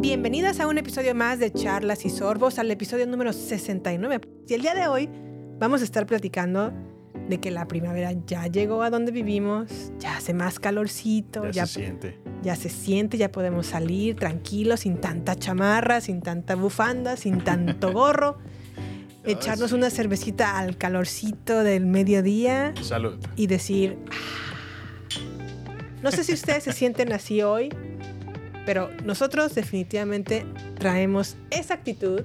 Bienvenidas a un episodio más de Charlas y Sorbos, al episodio número 69. Y el día de hoy vamos a estar platicando de que la primavera ya llegó a donde vivimos, ya hace más calorcito, Ya, se siente. ya se siente, ya podemos salir tranquilos, sin tanta chamarra, sin tanta bufanda, sin tanto gorro. echarnos una cervecita al calorcito del mediodía Salud. y decir, "Ah". no sé si ustedes se sienten así hoy, pero nosotros definitivamente traemos esa actitud.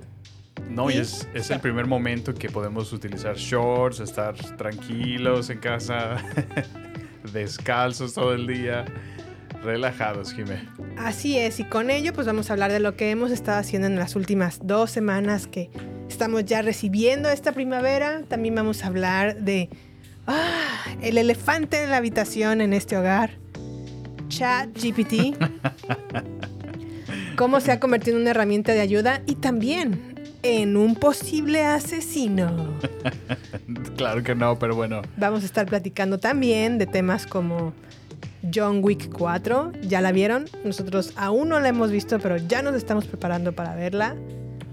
No, y ¿Sí? es, es el primer momento que podemos utilizar shorts, estar tranquilos en casa, descalzos todo el día, relajados, Jimé. Así es, y con ello pues vamos a hablar de lo que hemos estado haciendo en las últimas dos semanas que estamos ya recibiendo esta primavera. También vamos a hablar de ah, el elefante en la habitación en este hogar, ChatGPT. Cómo se ha convertido en una herramienta de ayuda y también en un posible asesino. Claro que no, pero bueno, Vamos a estar platicando también de temas como John Wick 4. ¿Ya la vieron? Nosotros aún no la hemos visto, pero ya nos estamos preparando para verla.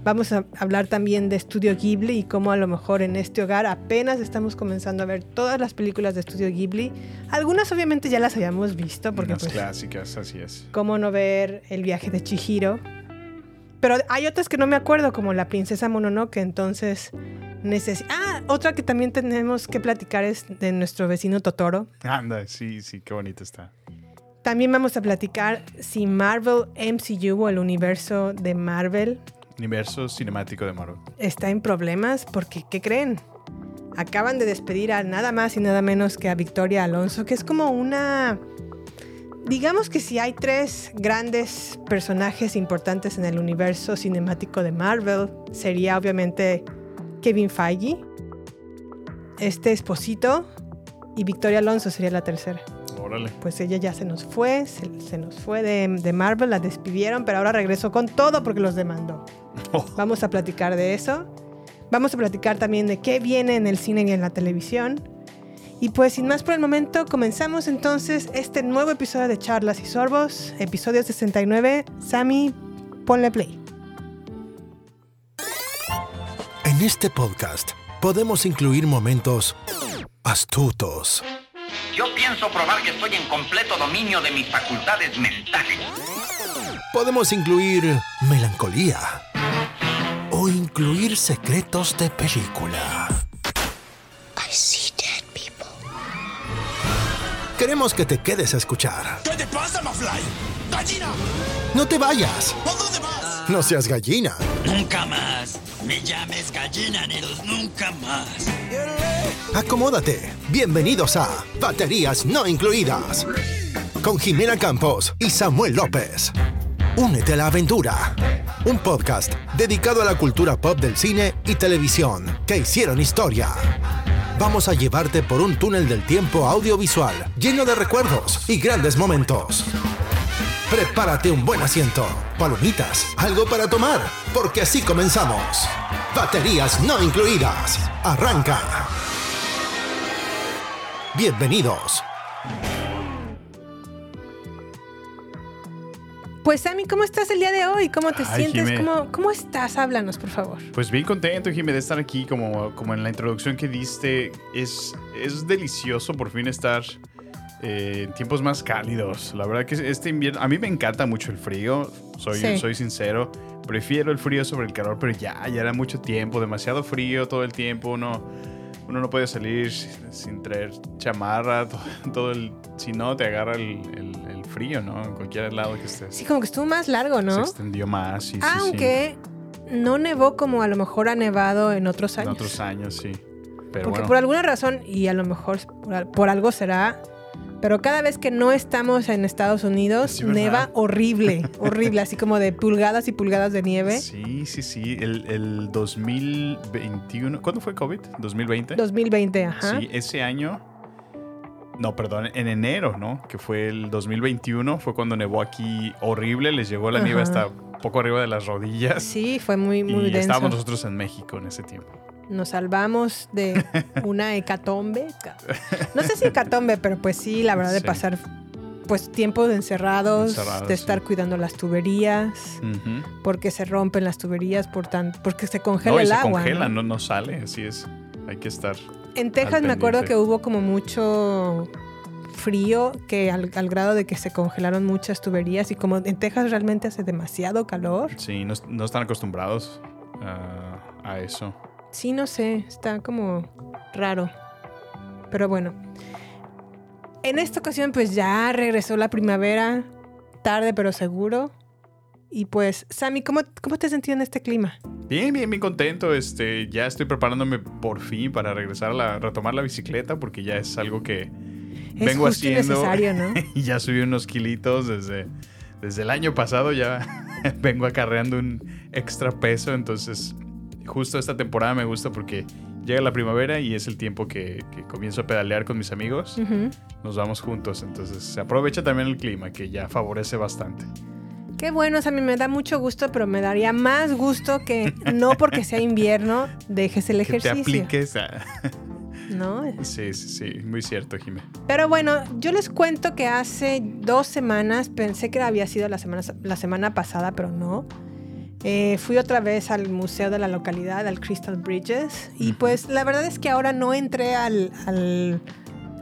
Vamos a hablar también de Studio Ghibli y cómo a lo mejor en este hogar apenas estamos comenzando a ver todas las películas de Studio Ghibli. Algunas obviamente ya las habíamos visto, porque unas pues clásicas, así es. cómo no ver el viaje de Chihiro. Pero hay otras que no me acuerdo, como la princesa Mononoke, entonces neces Ah, otra que también tenemos que platicar es de nuestro vecino Totoro. Anda, sí, sí, qué bonito está. También vamos a platicar si Marvel MCU o el universo de Marvel Universo cinemático de Marvel. está en problemas porque, ¿qué creen? Acaban de despedir a nada más y nada menos que a Victoria Alonso, que es como una... Digamos que si hay tres grandes personajes importantes en el universo cinemático de Marvel, sería obviamente Kevin Feige, este esposito, y Victoria Alonso sería la tercera. Órale. Pues ella ya se nos fue, se, se nos fue de, de Marvel, la despidieron, pero ahora regresó con todo porque los demandó. Vamos a platicar de eso. Vamos a platicar también de qué viene en el cine y en la televisión. Y pues sin más por el momento, comenzamos entonces este nuevo episodio de Charlas y Sorbos, episodio 69. Sammy, ponle play. En este podcast podemos incluir momentos astutos, Yo pienso probar que estoy en completo dominio de mis facultades mentales. podemos incluir melancolía o incluir secretos de película. Queremos que te quedes a escuchar. ¿Qué te pasa, Mafly? ¡Gallina! No te vayas. ¿A dónde vas? No seas gallina. Nunca más. Me llames gallina, Neros, nunca más. Acomódate. Bienvenidos a Baterías No Incluidas. Con Jimena Campos y Samuel López. Únete a la aventura. Un podcast dedicado a la cultura pop del cine y televisión que hicieron historia. Vamos a llevarte por un túnel del tiempo audiovisual lleno de recuerdos y grandes momentos. Prepárate un buen asiento, palomitas, algo para tomar, porque así comenzamos. Baterías no incluidas. Arranca. Bienvenidos. Pues Sammy, ¿cómo estás el día de hoy? ¿Cómo te Ay, sientes? Jimé. ¿Cómo, ¿Cómo estás? Háblanos, por favor. Pues bien contento, Jimé, de estar aquí, como, como en la introducción que diste. Es, es delicioso por fin estar eh, en tiempos más cálidos. La verdad que este invierno, a mí me encanta mucho el frío, soy, Sí. soy sincero. Prefiero el frío sobre el calor, pero ya, ya era mucho tiempo, demasiado frío todo el tiempo. Uno, uno no puede salir sin traer chamarra, todo, todo el... Si no, te agarra el, el- el frío, ¿no? En cualquier lado que estés. Sí, como que estuvo más largo, Se ¿no? extendió más, sí, sí, sí. Aunque no nevó como a lo mejor ha nevado en otros En años. otros años, sí. Pero Porque bueno. por alguna razón, y a lo mejor por algo será, pero cada vez que no estamos en Estados Unidos, neva horrible, horrible, así como de pulgadas y pulgadas de nieve. Sí, sí, sí. El, el 2021. ¿Cuándo fue COVID? ¿2020? 2020, ajá. Sí, ese año. No, perdón, en enero, ¿no? Que fue el 2021, fue cuando nevó aquí horrible, les llegó la nieve Ajá. hasta poco arriba de las rodillas. Sí, fue muy, muy y denso. estábamos nosotros en México en ese tiempo. Nos salvamos de una hecatombe. No sé si hecatombe, pero pues sí, la verdad de Sí. pasar pues tiempos encerrados, Encerrados, de estar sí. cuidando las tuberías, porque se rompen las tuberías, por tan, porque se congela No, y el se agua. congela, ¿no? no, no sale, así es. Hay que estar. En Texas me acuerdo que hubo como mucho frío, que al, al grado de que se congelaron muchas tuberías y como en Texas realmente hace demasiado calor. Sí, no, no están acostumbrados a, a eso. Sí, no sé, está como raro. Pero bueno. En esta ocasión pues ya regresó la primavera, tarde pero seguro. Y pues, Sammy, ¿cómo, cómo te has sentido en este clima? Bien, bien, bien contento. Este, ya estoy preparándome por fin para regresar a la, retomar la bicicleta porque ya es algo que Es vengo justo haciendo. necesario, ¿no? y ya subí unos kilitos desde, desde el año pasado. Ya vengo acarreando un extra peso. Entonces, justo esta temporada me gusta porque llega la primavera y es el tiempo que, que comienzo a pedalear con mis amigos. Nos vamos juntos. Entonces, se aprovecha también el clima que ya favorece bastante. Qué bueno, Sammy, me da mucho gusto, pero me daría más gusto que no porque sea invierno dejes el Que te ejercicio. apliques a... ¿no? Sí, sí, sí. Muy cierto, Jimé. Pero bueno, yo les cuento que hace dos semanas, pensé que había sido la semana, la semana pasada, pero no. Eh, fui otra vez al museo de la localidad, al Crystal Bridges, y pues la verdad es que ahora no entré al, al-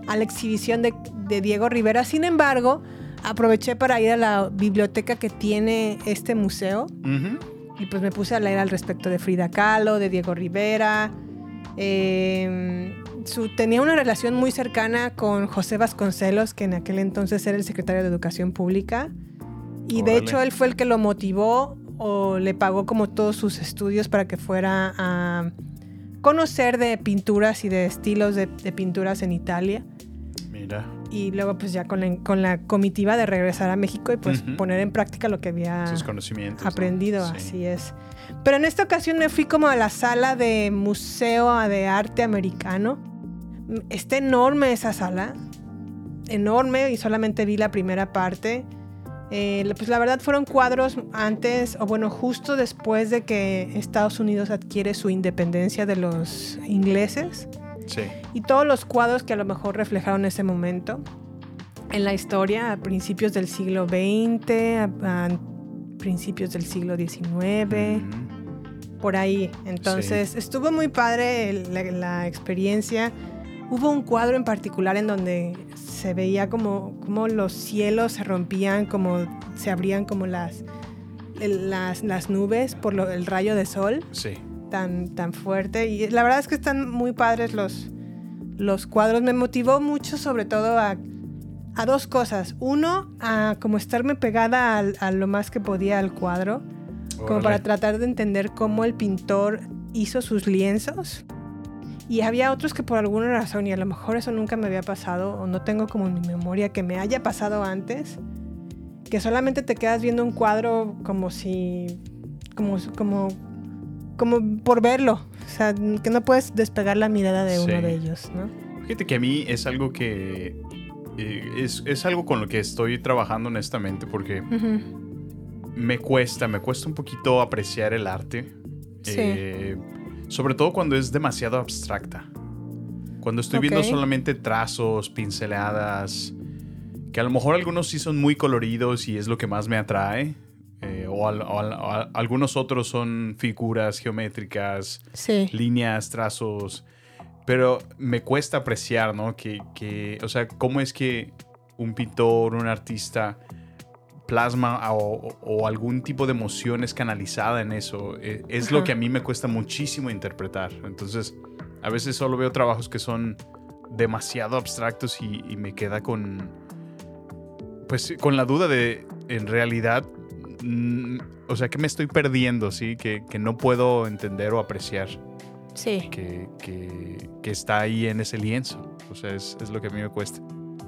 a la exhibición de, de Diego Rivera. Sin embargo, aproveché para ir a la biblioteca que tiene este museo. Ujú. Y pues me puse a leer al respecto de Frida Kahlo, de Diego Rivera. Eh, su- tenía una relación muy cercana con José Vasconcelos, que en aquel entonces era el secretario de Educación Pública. Y de hecho él fue el que lo motivó o le pagó como todos sus estudios para que fuera a conocer de pinturas y de estilos de, de pinturas en Italia. Mira. Y luego pues ya con la, con la comitiva de regresar a México y pues Ujú. poner en práctica lo que había Sus conocimientos. ¿no? aprendido, Sí. así es. Pero en esta ocasión me fui como a la sala de Museo de Arte Americano. Está enorme esa sala, enorme y solamente vi la primera parte. Eh, pues la verdad fueron cuadros antes, o bueno, justo después de que Estados Unidos adquiere su independencia de los ingleses Sí. y todos los cuadros que a lo mejor reflejaron ese momento en la historia a principios del siglo XX, a, a principios del siglo XIX, Ujú. por ahí. Entonces estuvo muy padre el- la, la experiencia. Hubo un cuadro en particular en donde se veía como, como los cielos se rompían, como se abrían como las, las, las nubes por lo- el rayo de sol Sí. tan, tan fuerte. Y la verdad es que están muy padres los, los cuadros. Me motivó mucho sobre todo a, a dos cosas. Uno, a como estarme pegada al- a, lo más que podía al cuadro, como Órale. para tratar de entender cómo el pintor hizo sus lienzos. Y había otros que por alguna razón, y a lo mejor eso nunca me había pasado, o no tengo como en mi memoria que me haya pasado antes, que solamente te quedas viendo un cuadro como si, como, como, como por verlo. O sea, que no puedes despegar la mirada de uno Sí. de ellos, ¿no? Fíjate que a mí es algo que. eh, es, es algo con lo que estoy trabajando honestamente porque me cuesta, me cuesta un poquito apreciar el arte. Sí. Eh, sobre todo cuando es demasiado abstracta. Cuando estoy viendo solamente trazos, pinceladas, que a lo mejor algunos sí son muy coloridos y es lo que más me atrae. eh, o, al- o al- o al- algunos otros son figuras geométricas, Sí. líneas, trazos. Pero me cuesta apreciar, ¿no? Que, que, o sea, cómo es que un pintor, un artista plasma o, o algún tipo de emoción es canalizada en eso. Eh, Es lo que a mí me cuesta muchísimo interpretar. Entonces, a veces solo veo trabajos que son demasiado abstractos y, y me queda con, pues, con la duda de, en realidad, mm, o sea, que me estoy perdiendo, ¿sí? Que, que no puedo entender o apreciar Sí. que, que- que está ahí en ese lienzo. O sea, es, es lo que a mí me cuesta.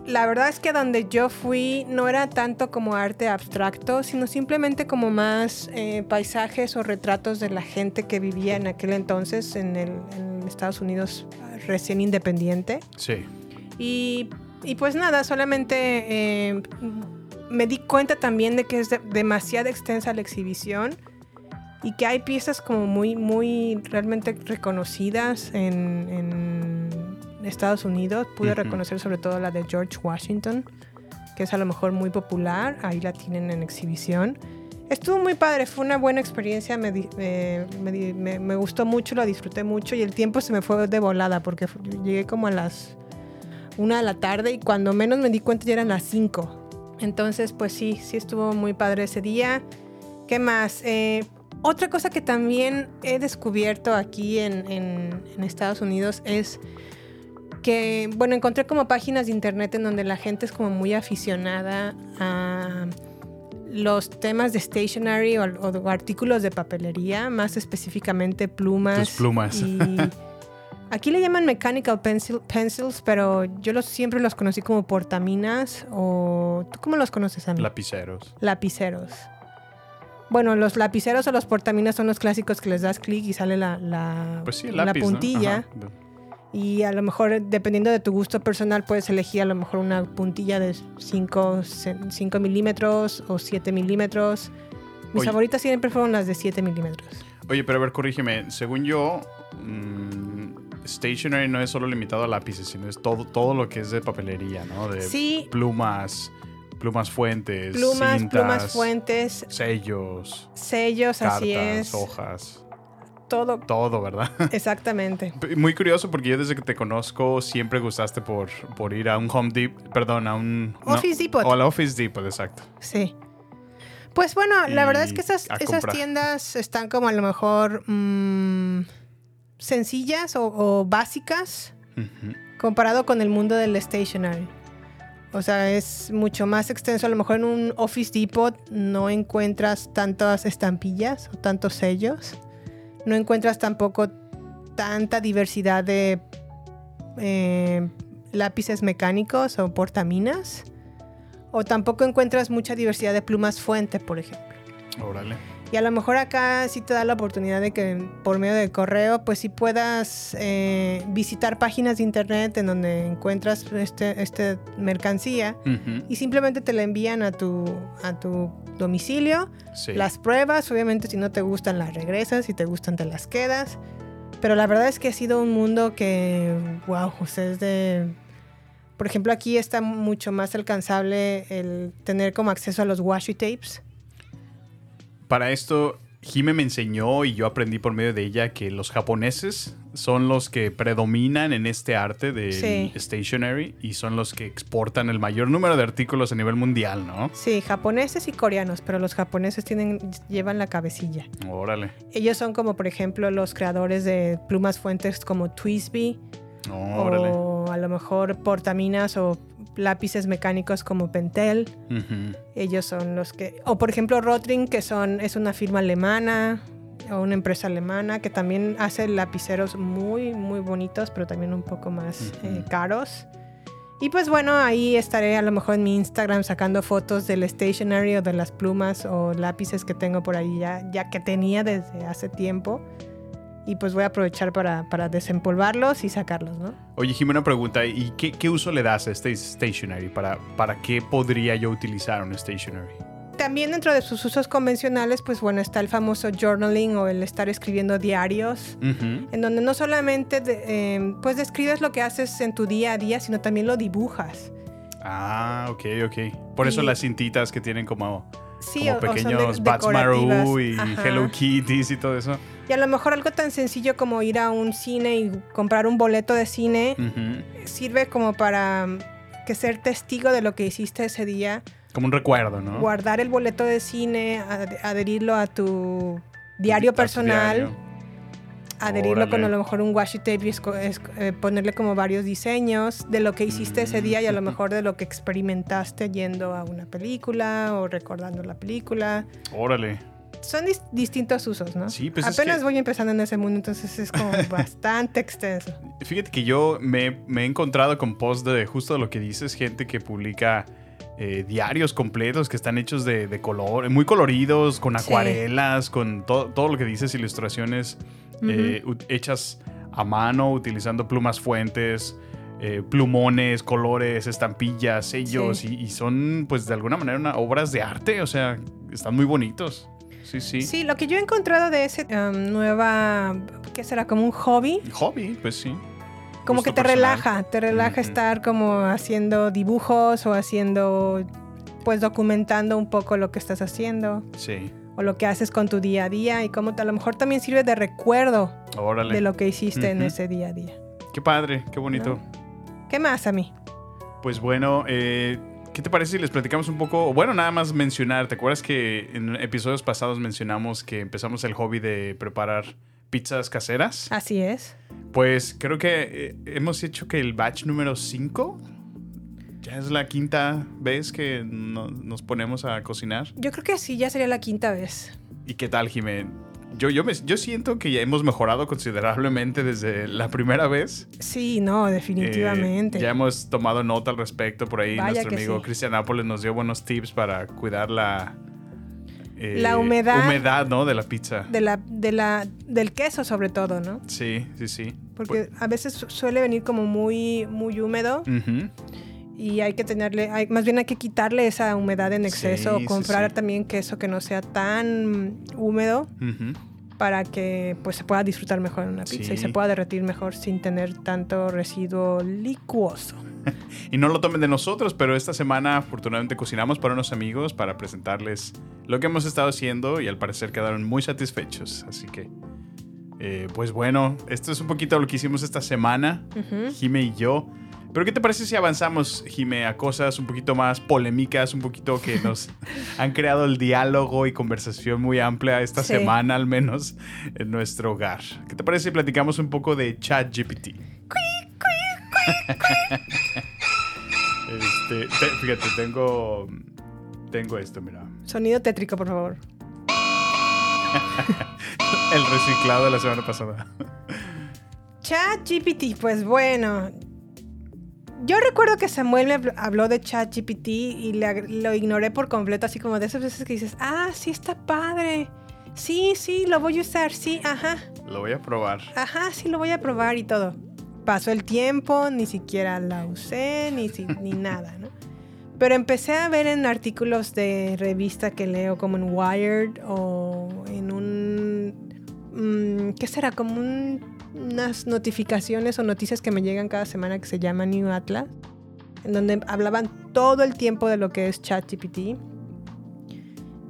La verdad es que donde yo fui no era tanto como arte abstracto, sino simplemente como más eh, paisajes o retratos de la gente que vivía en aquel entonces en, el, en Estados Unidos recién independiente. Sí. Y, y pues nada, solamente eh, me di cuenta también de que es de- demasiado extensa la exhibición y que hay piezas como muy, muy realmente reconocidas en, en Estados Unidos. Pude Ujú. reconocer sobre todo la de George Washington. que es a lo mejor muy popular. Ahí la tienen en exhibición. Estuvo muy padre, fue una buena experiencia, me, di- me- me me- gustó mucho, lo disfruté mucho y el tiempo se me fue de volada porque llegué como a las una de la tarde y cuando menos me di cuenta ya eran las 5. Entonces, pues sí, sí estuvo muy padre ese día. ¿Qué más? Eh, otra cosa que también he descubierto aquí en, en- en Estados Unidos es que, bueno, encontré como páginas de internet en donde la gente es como muy aficionada a los temas de stationery o, o artículos de papelería, más específicamente plumas. Tus plumas. Y aquí le llaman mechanical pencil, pencils, pero yo los, siempre los conocí como portaminas o... ¿Tú cómo los conoces, a Lapiceros. Lapiceros. Bueno, los lapiceros o los portaminas son los clásicos que les das clic y sale la, la, Pues sí, el la puntilla. Y a lo mejor, dependiendo de tu gusto personal, puedes elegir a lo mejor una puntilla de 5 milímetros o 7 milímetros. Mis Oye. favoritas siempre fueron las de 7 milímetros. Oye, pero a ver, corrígeme. Según yo, mm, stationery no es solo limitado a lápices, sino es todo, todo lo que es de papelería, ¿no? De Sí. plumas, plumas fuentes, Plumas, cintas, plumas fuentes, sellos, sellos, cartas, así es. hojas, Todo, todo, ¿verdad? exactamente. Muy curioso porque yo desde que te conozco siempre gustaste por, por ir a un Home Depot, perdón, a un... no, Office Depot. O al Office Depot, exacto. Sí. Pues bueno, la verdad es que esas, esas tiendas están como a lo mejor mm, sencillas o, o básicas comparado con el mundo del stationery. O sea, es mucho más extenso. A lo mejor en un Office Depot no encuentras tantas estampillas o tantos sellos. No encuentras tampoco tanta diversidad de eh, lápices mecánicos o portaminas. O tampoco encuentras mucha diversidad de plumas fuente, por ejemplo. Órale. Y a lo mejor acá sí te da la oportunidad de que por medio del correo, pues sí puedas eh, visitar páginas de internet en donde encuentras este, este mercancía y simplemente te la envían a tu, a tu domicilio. Sí. Las pruebas, obviamente si no te gustan las regresas, si te gustan te las quedas. Pero la verdad es que ha sido un mundo que, wow, ustedes de... Por ejemplo, aquí está mucho más alcanzable el tener como acceso a los washi tapes. Para esto, Jime me enseñó y yo aprendí por medio de ella que los japoneses son los que predominan en este arte del Sí. stationery y son los que exportan el mayor número de artículos a nivel mundial, ¿no? Sí, japoneses y coreanos, pero los japoneses tienen, llevan la cabecilla. Órale. Ellos son como, por ejemplo, los creadores de plumas fuentes como Twisby Órale. o a lo mejor portaminas o lápices mecánicos como Pentel. Ellos son los que... O por ejemplo Rotring, que son, es una firma alemana o una empresa alemana que también hace lapiceros muy, muy bonitos, pero también un poco más eh, caros. Y pues bueno, ahí estaré a lo mejor en mi Instagram sacando fotos del stationery o de las plumas o lápices que tengo por ahí ya, ya que tenía desde hace tiempo. Y pues voy a aprovechar para, para desempolvarlos y sacarlos, ¿no? Oye, Jime, una pregunta. ¿Y qué, qué uso le das a este stationery? ¿Para, ¿Para qué podría yo utilizar un stationery? También dentro de sus usos convencionales, pues bueno, está el famoso journaling o el estar escribiendo diarios, en donde no solamente de- eh, pues describes lo que haces en tu día a día, sino también lo dibujas. Ah, ok, ok. Por eso las cintitas que tienen como, Sí, como o- o son de- pequeños Bats decorativas. Maru y Ajá. Hello Kitties y todo eso. Y a lo mejor algo tan sencillo como ir a un cine y comprar un boleto de cine Ujú. sirve como para mm, que ser testigo de lo que hiciste ese día, Como un recuerdo, ¿no? guardar el boleto de cine, ad- adherirlo a tu diario personal. diario. Adherirlo con a lo mejor un washi tape y eh, ponerle como varios diseños de lo que hiciste ese día y a lo Mm. mejor de lo que experimentaste yendo a una película o recordando la película. Órale. Son dis- distintos usos, ¿no? Sí, pues es Apenas que- voy empezando en ese mundo, entonces es como bastante extenso. Fíjate que yo me, me he encontrado con posts de justo lo que dices, gente que publica eh, diarios completos que están hechos de, de color, muy coloridos, con Sí. acuarelas, con to- todo lo que dices, ilustraciones eh, ut- hechas a mano, utilizando plumas fuentes, eh, plumones, colores, estampillas, sellos, Sí. y, y son pues de alguna manera una- obras de arte, o sea, están muy bonitos. Sí, sí. Sí, lo que yo he encontrado de ese um, nueva, ¿qué será? Como un hobby, Hobby, pues sí. como gusto que te personal. relaja, te relaja estar como haciendo dibujos o haciendo, pues documentando un poco lo que estás haciendo Sí. O lo que haces con tu día a día y cómo a lo mejor también sirve de recuerdo Órale. de lo que hiciste en ese día a día. Qué padre, qué bonito. ¿Qué más a mí? Pues bueno, eh, ¿qué te parece si les platicamos un poco? Bueno, nada más mencionar, ¿te acuerdas que en episodios pasados mencionamos que empezamos el hobby de preparar pizzas caseras? Así es. Pues creo que eh, hemos hecho que el batch número 5 ya es la quinta vez que no- nos ponemos a cocinar. Yo creo que sí, ya sería la quinta vez. ¿Y qué tal, Jimé? Yo, yo, me- yo siento que ya hemos mejorado considerablemente desde la primera vez. Sí, no, Eh, definitivamente. ya hemos tomado nota al respecto por ahí. Vaya Nuestro amigo sí. Cristian Nápoles nos dio buenos tips para cuidar la... eh, La humedad. Humedad, ¿no? De la pizza. De la, de la, del queso sobre todo, ¿no? Sí, sí, sí. Porque a veces su- suele venir como muy, muy húmedo Pues, Ujú. Y hay que tenerle, hay- más bien hay que quitarle esa humedad en exceso Sí, o sí, comprar sí. también queso que no sea tan húmedo para que pues se pueda disfrutar mejor en una pizza y se pueda derretir mejor sin tener tanto residuo licuoso. Y no lo tomen de nosotros, pero esta semana afortunadamente cocinamos para unos amigos para presentarles lo que hemos estado haciendo y al parecer quedaron muy satisfechos. Así que, eh, pues bueno, esto es un poquito lo que hicimos esta semana, Ujú. Jime y yo. Pero ¿qué te parece si avanzamos, Jime, a cosas un poquito más polémicas, un poquito que nos han creado el diálogo y conversación muy amplia esta Sí. semana al menos en nuestro hogar? ¿Qué te parece si platicamos un poco de ChatGPT? Este, te- fíjate, tengo, tengo esto, mira. Sonido tétrico, por favor. El reciclado de la semana pasada. ChatGPT, pues bueno. Yo recuerdo que Samuel me habl- habló de ChatGPT y le lo ignoré por completo, así como de esas veces que dices, ah, sí está padre. Sí, sí, lo voy a usar, sí, ajá. Lo voy a probar. Ajá, sí lo voy a probar y todo. Pasó el tiempo, ni siquiera la usé, ni, si- ni nada, ¿no? Pero empecé a ver en artículos de revista que leo como en Wired o en un... mm, ¿Qué será? Como un- unas notificaciones o noticias que me llegan cada semana que se llama New Atlas, en donde hablaban todo el tiempo de lo que es ChatGPT.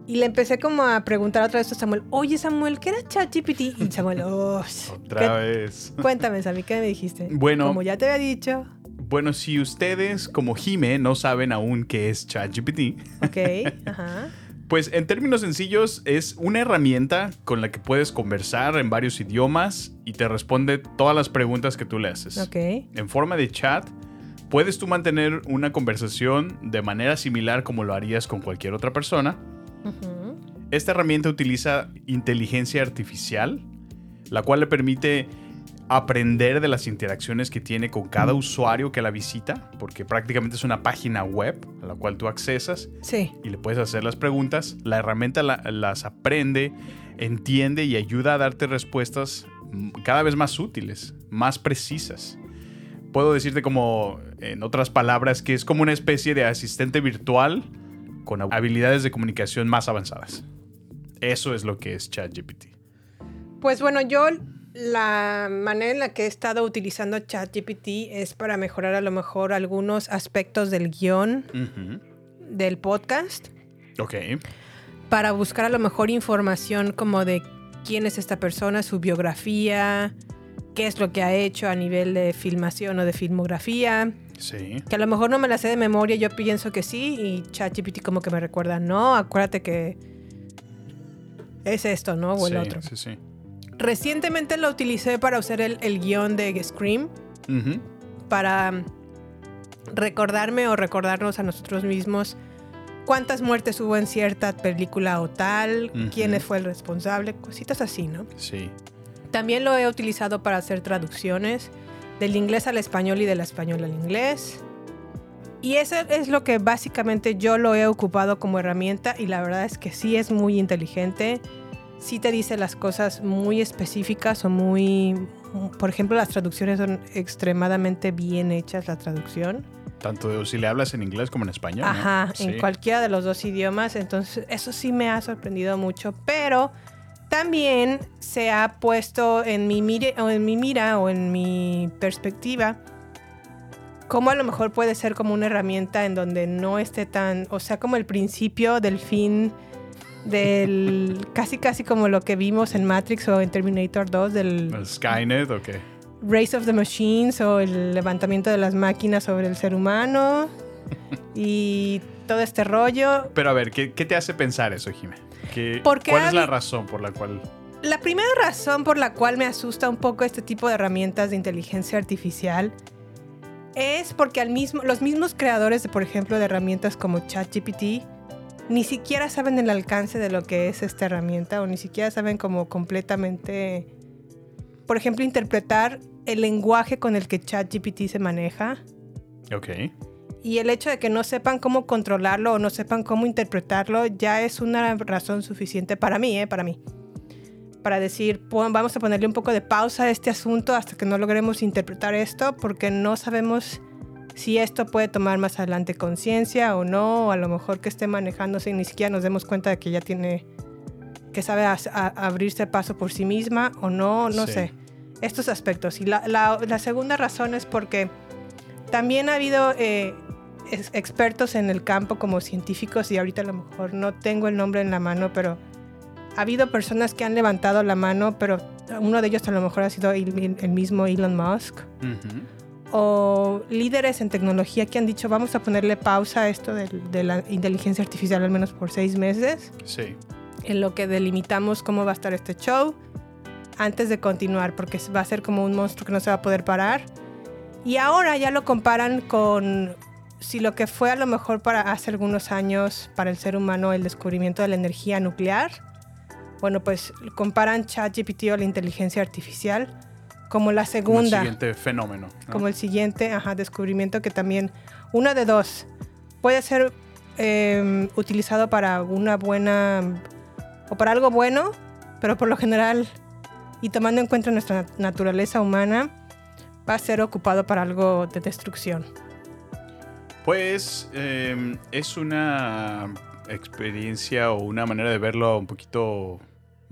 Y le empecé como a preguntar otra vez a Samuel, oye Samuel, ¿qué era ChatGPT? Y Samuel, oh, Otra ¿qué- vez. Cuéntame, Sammy, ¿qué me dijiste? Bueno. Como ya te había dicho. Bueno, si ustedes, como Jime, no saben aún qué es ChatGPT, Ok, ajá. Pues en términos sencillos es una herramienta con la que puedes conversar en varios idiomas y te responde todas las preguntas que tú le haces. Ok. En forma de chat, puedes tú mantener una conversación de manera similar como lo harías con cualquier otra persona. Esta herramienta utiliza inteligencia artificial, la cual le permite aprender de las interacciones que tiene con cada usuario que la visita, porque prácticamente es una página web a la cual tú accesas Sí. y le puedes hacer las preguntas. La herramienta la- las aprende, entiende y ayuda a darte respuestas cada vez más útiles, más precisas. Puedo decirte como, en otras palabras, que es como una especie de asistente virtual con habilidades de comunicación más avanzadas. Eso es lo que es ChatGPT. Pues bueno, yo la manera en la que he estado utilizando ChatGPT es para mejorar a lo mejor algunos aspectos del guion del podcast, Ok. para buscar a lo mejor información como de quién es esta persona, su biografía, qué es lo que ha hecho a nivel de filmación o de filmografía. Sí. Que a lo mejor no me la sé de memoria, yo pienso que sí, y ChatGPT como que me recuerda, no, acuérdate que es esto, ¿no? O el sí, otro. Sí, sí. Recientemente lo utilicé para usar el, el guion de Scream, para mm, recordarme o recordarnos a nosotros mismos cuántas muertes hubo en cierta película o tal, Ujú. quién fue el responsable, cositas así, ¿no? Sí. También lo he utilizado para hacer traducciones del inglés al español y del español al inglés. Y eso es lo que básicamente yo lo he ocupado como herramienta y la verdad es que sí es muy inteligente. Sí te dice las cosas muy específicas o muy... Por ejemplo, las traducciones son extremadamente bien hechas, la traducción. Tanto si le hablas en inglés como en español. ¿no? Ajá, Sí. en cualquiera de los dos idiomas. Entonces, eso sí me ha sorprendido mucho. Pero también se ha puesto en mi, mire, o en mi mira o en mi perspectiva cómo a lo mejor puede ser como una herramienta en donde no esté tan, o sea, como el principio del fin del casi casi como lo que vimos en Matrix o en Terminator 2 del ¿El Skynet o qué? Race of the Machines o el levantamiento de las máquinas sobre el ser humano y todo este rollo. Pero a ver, ¿qué, qué te hace pensar eso, Jimé? ¿Qué- Porque ¿Cuál es la razón por la cual... La primera razón por la cual me asusta un poco este tipo de herramientas de inteligencia artificial es porque al mismo, los mismos creadores, de, por ejemplo, de herramientas como ChatGPT, ni siquiera saben el alcance de lo que es esta herramienta o ni siquiera saben como completamente, por ejemplo, interpretar el lenguaje con el que ChatGPT se maneja. Ok. Y el hecho de que no sepan cómo controlarlo o no sepan cómo interpretarlo ya es una razón suficiente para mí, ¿eh? Para mí. Para decir, "Pon- vamos a ponerle un poco de pausa a este asunto hasta que no logremos interpretar esto porque no sabemos si esto puede tomar más adelante conciencia o no, o a lo mejor que esté manejándose y ni siquiera nos demos cuenta de que ya tiene, que sabe a- a- abrirse paso por sí misma o no, no Sí. sé. Estos aspectos. Y la, la- la segunda razón es porque también ha habido eh, ex- expertos en el campo como científicos y ahorita a lo mejor no tengo el nombre en la mano, pero ha habido personas que han levantado la mano, pero uno de ellos a lo mejor ha sido el, el mismo Elon Musk. O líderes en tecnología que han dicho vamos a ponerle pausa a esto del- de, la inteligencia artificial al menos por seis meses, Sí. en lo que delimitamos cómo va a estar este show antes de continuar, porque va a ser como un monstruo que no se va a poder parar. Y ahora ya lo comparan con si lo que fue a lo mejor para hace algunos años para el ser humano el descubrimiento de la energía nuclear. Bueno, pues comparan ChatGPT o la inteligencia artificial como la Como el segunda siguiente fenómeno. ¿no? como el siguiente ajá, descubrimiento que también, una de dos, puede ser eh, utilizado para una buena o para algo bueno, pero por lo general, y tomando en cuenta nuestra naturaleza humana, va a ser ocupado para algo de destrucción. Pues eh, es una experiencia o una manera de verlo un poquito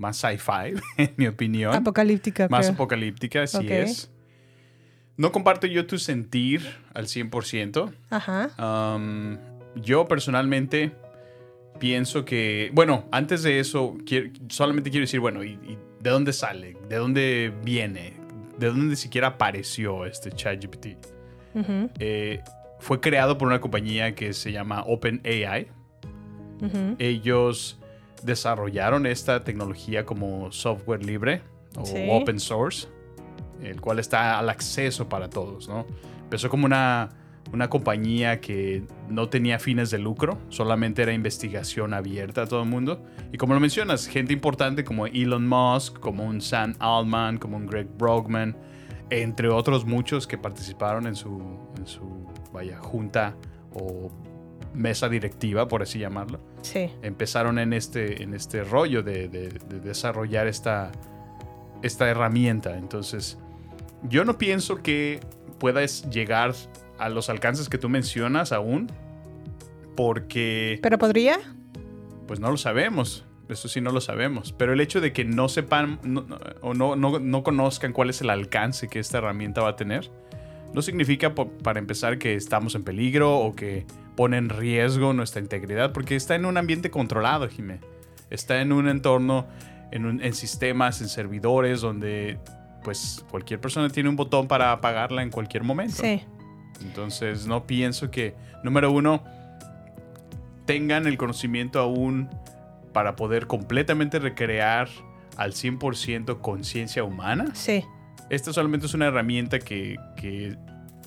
más sci-fi, en mi opinión. Apocalíptica. más creo. apocalíptica, así es. No comparto yo tu sentir al 100%. Ajá. Um, yo personalmente pienso que, bueno, antes de eso, quiero- solamente quiero decir, bueno, ¿y, y de dónde sale? ¿De dónde viene? ¿De dónde siquiera apareció este ChatGPT? Eh, fue creado por una compañía que se llama OpenAI. ujú. Ellos desarrollaron esta tecnología como software libre o Sí. open source, el cual está al acceso para todos, ¿no? Empezó como una, una compañía que no tenía fines de lucro, solamente era investigación abierta a todo el mundo. Y como lo mencionas, gente importante como Elon Musk, como un Sam Altman, como un Greg Brockman, entre otros muchos que participaron en su, en su vaya, junta o mesa directiva, por así llamarlo Sí. empezaron en este, en este rollo de, de- de desarrollar esta, esta herramienta. Entonces, yo no pienso que puedas llegar a los alcances que tú mencionas aún, porque ¿Pero podría? pues no lo sabemos. Eso sí no lo sabemos. Pero el hecho de que no sepan no- no- o no, no, no conozcan cuál es el alcance que esta herramienta va a tener, no significa, para empezar, que estamos en peligro o que pone en riesgo nuestra integridad, porque está en un ambiente controlado, Jimé. Está en un entorno, en, un- en sistemas, en servidores, donde pues cualquier persona tiene un botón para apagarla en cualquier momento. Sí. Entonces no pienso que, número uno, tengan el conocimiento aún para poder completamente recrear al 100% conciencia humana. Sí. Esta solamente es una herramienta que, que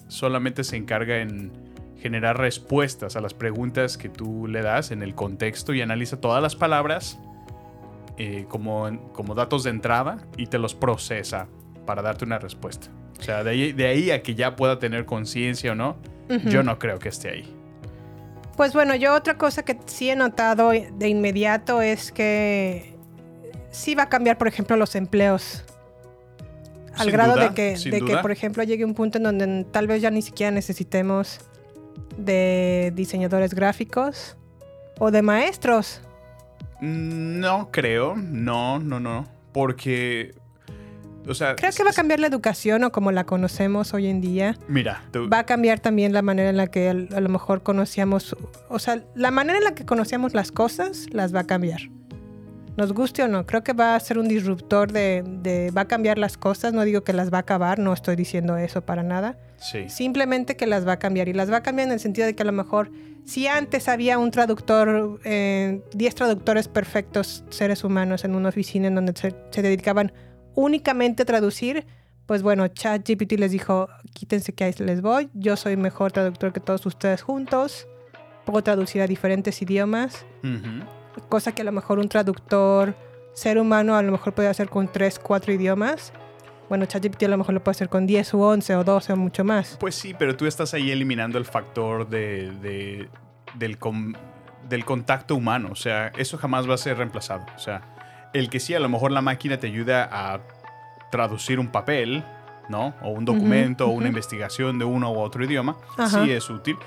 solamente se encarga en generar respuestas a las preguntas que tú le das en el contexto y analiza todas las palabras eh, como, como datos de entrada y te los procesa para darte una respuesta. O sea, de ahí, de ahí a que ya pueda tener conciencia o no, yo no creo que esté ahí. Pues bueno, yo otra cosa que sí he notado de inmediato es que sí va a cambiar, por ejemplo, los empleos. Al Sin grado duda, de, que, de que, por ejemplo, llegue un punto en donde tal vez ya ni siquiera necesitemos de diseñadores gráficos o de maestros. No creo, no, no, no. Porque, o sea, Creo que va a cambiar la educación o como la conocemos hoy en día. Mira, tú- Va a cambiar también la manera en la que a lo mejor conocíamos, o sea, la manera en la que conocíamos las cosas las va a cambiar. Nos guste o no, creo que va a ser un disruptor de, de- va a cambiar las cosas, no digo que las va a acabar, no estoy diciendo eso para nada, sí. simplemente que las va a cambiar y las va a cambiar en el sentido de que a lo mejor si antes había un traductor, eh, 10 traductores perfectos seres humanos en una oficina en donde se, se dedicaban únicamente a traducir, pues bueno, ChatGPT les dijo, quítense que ahí les voy, yo soy mejor traductor que todos ustedes juntos, puedo traducir a diferentes idiomas, Ujú. Cosa que a lo mejor un traductor ser humano a lo mejor puede hacer con 3, 4 idiomas. Bueno, ChatGPT a lo mejor lo puede hacer con 10 u 11 o 12 o mucho más. Pues sí, pero tú estás ahí eliminando el factor de, de- del, com- del contacto humano. O sea, eso jamás va a ser reemplazado. O sea, el que sí, a lo mejor la máquina te ayuda a traducir un papel, ¿no? O un documento o una ujú. investigación de uno u otro idioma, Ajá. sí es útil.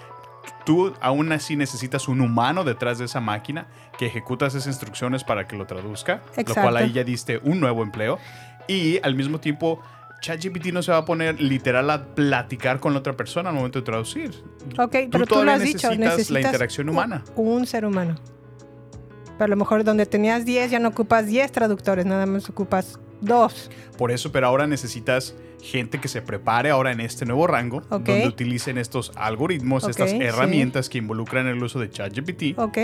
Tú aún así necesitas un humano detrás de esa máquina que ejecuta esas instrucciones para que lo traduzca, lo Exacto. cual ahí ya diste un nuevo empleo. Y al mismo tiempo, ChatGPT no se va a poner literal a platicar con la otra persona al momento de traducir. Ok, pero tú lo has dicho, necesitas la necesitas interacción humana. Un ser humano. Pero a lo mejor donde tenías 10 ya no ocupas 10 traductores, nada más ocupas 2. Por eso, pero ahora necesitas gente que se prepare ahora en este nuevo rango, donde utilicen estos algoritmos, estas sí. herramientas que involucran el uso de ChatGPT. Ok.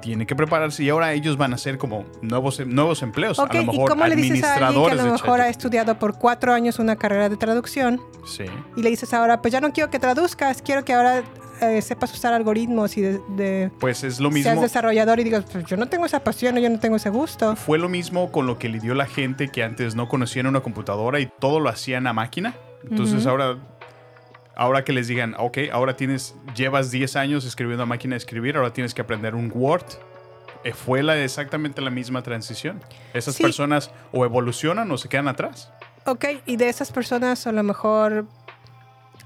Tienen que prepararse y ahora ellos van a ser como nuevos, nuevos empleos. Ok, a lo ¿y mejor cómo le dices a alguien que a lo mejor ha estudiado por 4 años una carrera de traducción Sí. y le dices ahora, pues ya no quiero que traduzcas, quiero que ahora eh, sepas usar algoritmos y de, de- Pues es lo seas mismo. desarrollador y digas, pues yo no tengo esa pasión, yo no tengo ese gusto. Fue lo mismo con lo que lidió la gente que antes no conocían una computadora y todo lo hacían a máquina. Entonces ahora, ahora que les digan, ok, ahora tienes, llevas 10 años escribiendo a máquina de escribir, ahora tienes que aprender un Word. Eh, fue la, exactamente la misma transición. Esas Sí. personas o evolucionan o se quedan atrás. Ok, y de esas personas a lo mejor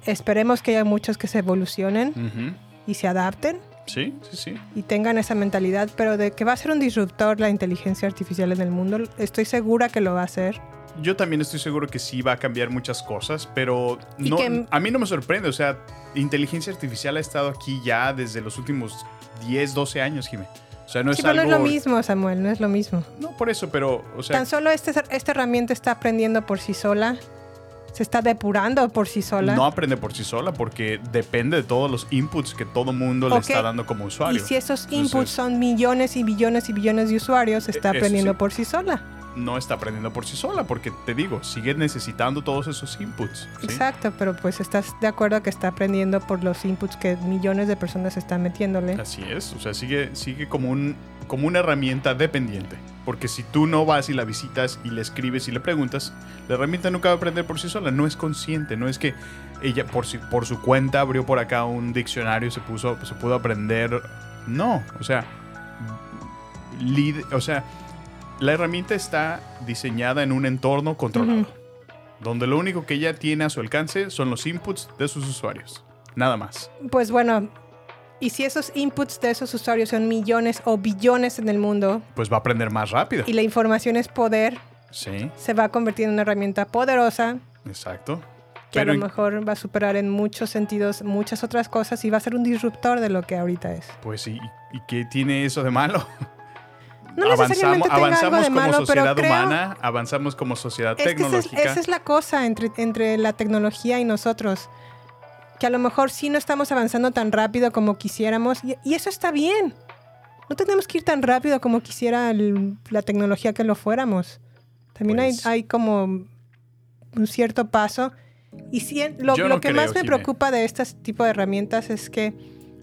esperemos que haya muchos que se evolucionen y se adapten Sí, sí, sí. y tengan esa mentalidad, pero de que va a ser un disruptor la inteligencia artificial en el mundo, estoy segura que lo va a hacer. Yo también estoy seguro que sí va a cambiar muchas cosas, pero no, que- a mí no me sorprende. O sea, inteligencia artificial ha estado aquí ya desde los últimos 10, 12 años, Jimé. O sea, no sí, es pero algo... no es lo mismo, Samuel, no es lo mismo. No, por eso, pero, o sea, Tan solo este- esta herramienta está aprendiendo por sí sola, se está depurando por sí sola. no aprende por sí sola porque depende de todos los inputs que todo mundo le está dando como y usuario. si esos Entonces, inputs son millones y billones y billones de usuarios, está E- aprendiendo sí. por sí sola. No está aprendiendo por sí sola porque, te digo, sigue necesitando todos esos inputs. ¿sí? Exacto, pero pues estás de acuerdo que está aprendiendo por los inputs que millones de personas están metiéndole. Así es, o sea, sigue, sigue como, un, como una herramienta dependiente. Porque si tú no vas y la visitas y le escribes y le preguntas, la herramienta nunca va a aprender por sí sola, no es consciente, no es que ella por, si- por su cuenta abrió por acá un diccionario y se, puso, se pudo aprender. No, o sea, o sea, la herramienta está diseñada en un entorno controlado, donde lo único que ella tiene a su alcance son los inputs de sus usuarios, nada más. Pues bueno, y si esos inputs de esos usuarios son millones o billones en el mundo Pues va a aprender más rápido. y la información es poder, Sí. se va a convertir en una herramienta poderosa Exacto. que Pero a lo mejor va a superar en muchos sentidos muchas otras cosas y va a ser un disruptor de lo que ahorita es. pues ¿y, ¿y qué tiene eso de malo? No algo avanzamos de como malo, pero sociedad creo- humana, avanzamos como sociedad Es que esa es, tecnológica. esa es la cosa entre, entre la tecnología y nosotros. Que a lo mejor sí no estamos avanzando tan rápido como quisiéramos. Y, y eso está bien. No tenemos que ir tan rápido como quisiera el- la tecnología que lo fuéramos. También hay, Pues- hay como un cierto paso. Y lo, Yo lo no que creo, más me Jimé. preocupa de este tipo de herramientas es que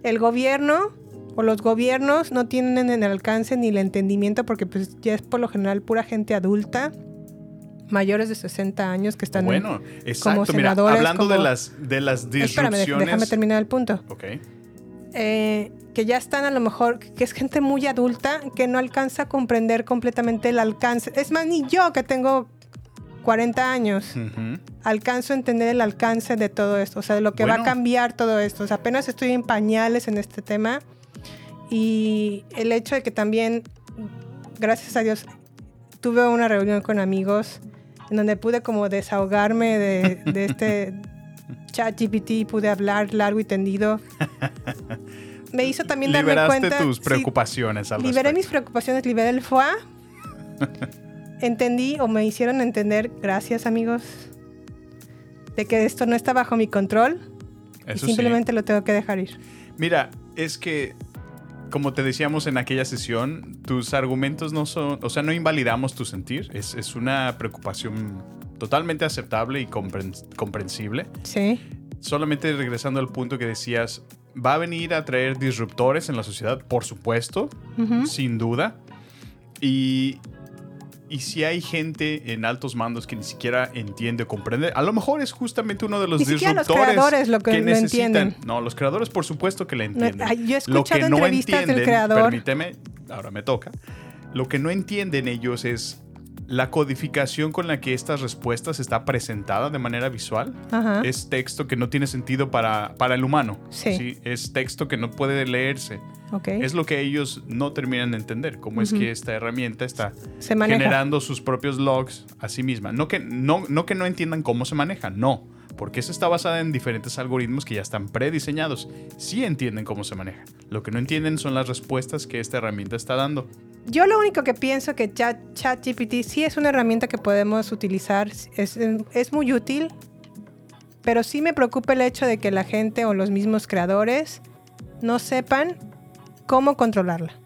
el gobierno o los gobiernos no tienen el alcance ni el entendimiento porque pues ya es por lo general pura gente adulta, mayores de 60 años que están... en- bueno, exacto. Mira, senadores, hablando de como- las de las Espérame, disrupciones. déjame terminar el punto. Ok. Eh, que ya están a lo mejor, que es gente muy adulta que no alcanza a comprender completamente el alcance. Es más, ni yo que tengo 40 años alcanzo a entender el alcance de todo esto, o sea, de lo que va a cambiar todo esto. O sea, apenas estoy en pañales en este tema y el hecho de que también gracias a Dios, tuve una reunión con amigos en donde pude como desahogarme de, de este chat GPT, pude hablar largo y tendido. Me hizo también darme Liberaste cuenta... tus sí, preocupaciones al liberé respecto. mis preocupaciones, liberé el foie. Entendí o me hicieron entender, gracias amigos, de que esto no está bajo mi control Eso y sí. simplemente lo tengo que dejar ir. Mira, es que, como te decíamos en aquella sesión, tus argumentos no son, o sea, no invalidamos tu sentir. Es, es una preocupación totalmente aceptable y compren- comprensible. Sí, Solamente regresando al punto que decías, va a venir a traer disruptores en la sociedad, por supuesto, sin duda. Y, y si hay gente en altos mandos que ni siquiera entiende o comprende, a lo mejor es justamente uno de los Ni siquiera los disruptores creadores lo que lo necesitan. entienden. No, los creadores por supuesto que la entienden. yo he Lo escuchado que no entrevistas del entienden, creador. Permíteme, ahora me toca. Lo que no entienden ellos es la codificación con la que estas respuestas está presentada de manera visual. Ajá. Es texto que no tiene sentido para, para el humano. Sí. Es texto que no puede leerse. ok. Es lo que ellos no terminan de entender, cómo es que esta herramienta está Se generando sus propios logs a sí misma. No que no, no que no entiendan cómo se maneja, no, porque eso está basada en diferentes algoritmos que ya están prediseñados. Sí entienden cómo se maneja. Lo que no entienden son las respuestas que esta herramienta está dando. Yo lo único que pienso que Chat, ChatGPT sí es una herramienta que podemos utilizar, es, es muy útil, pero sí me preocupa el hecho de que la gente o los mismos creadores no sepan cómo controlarla.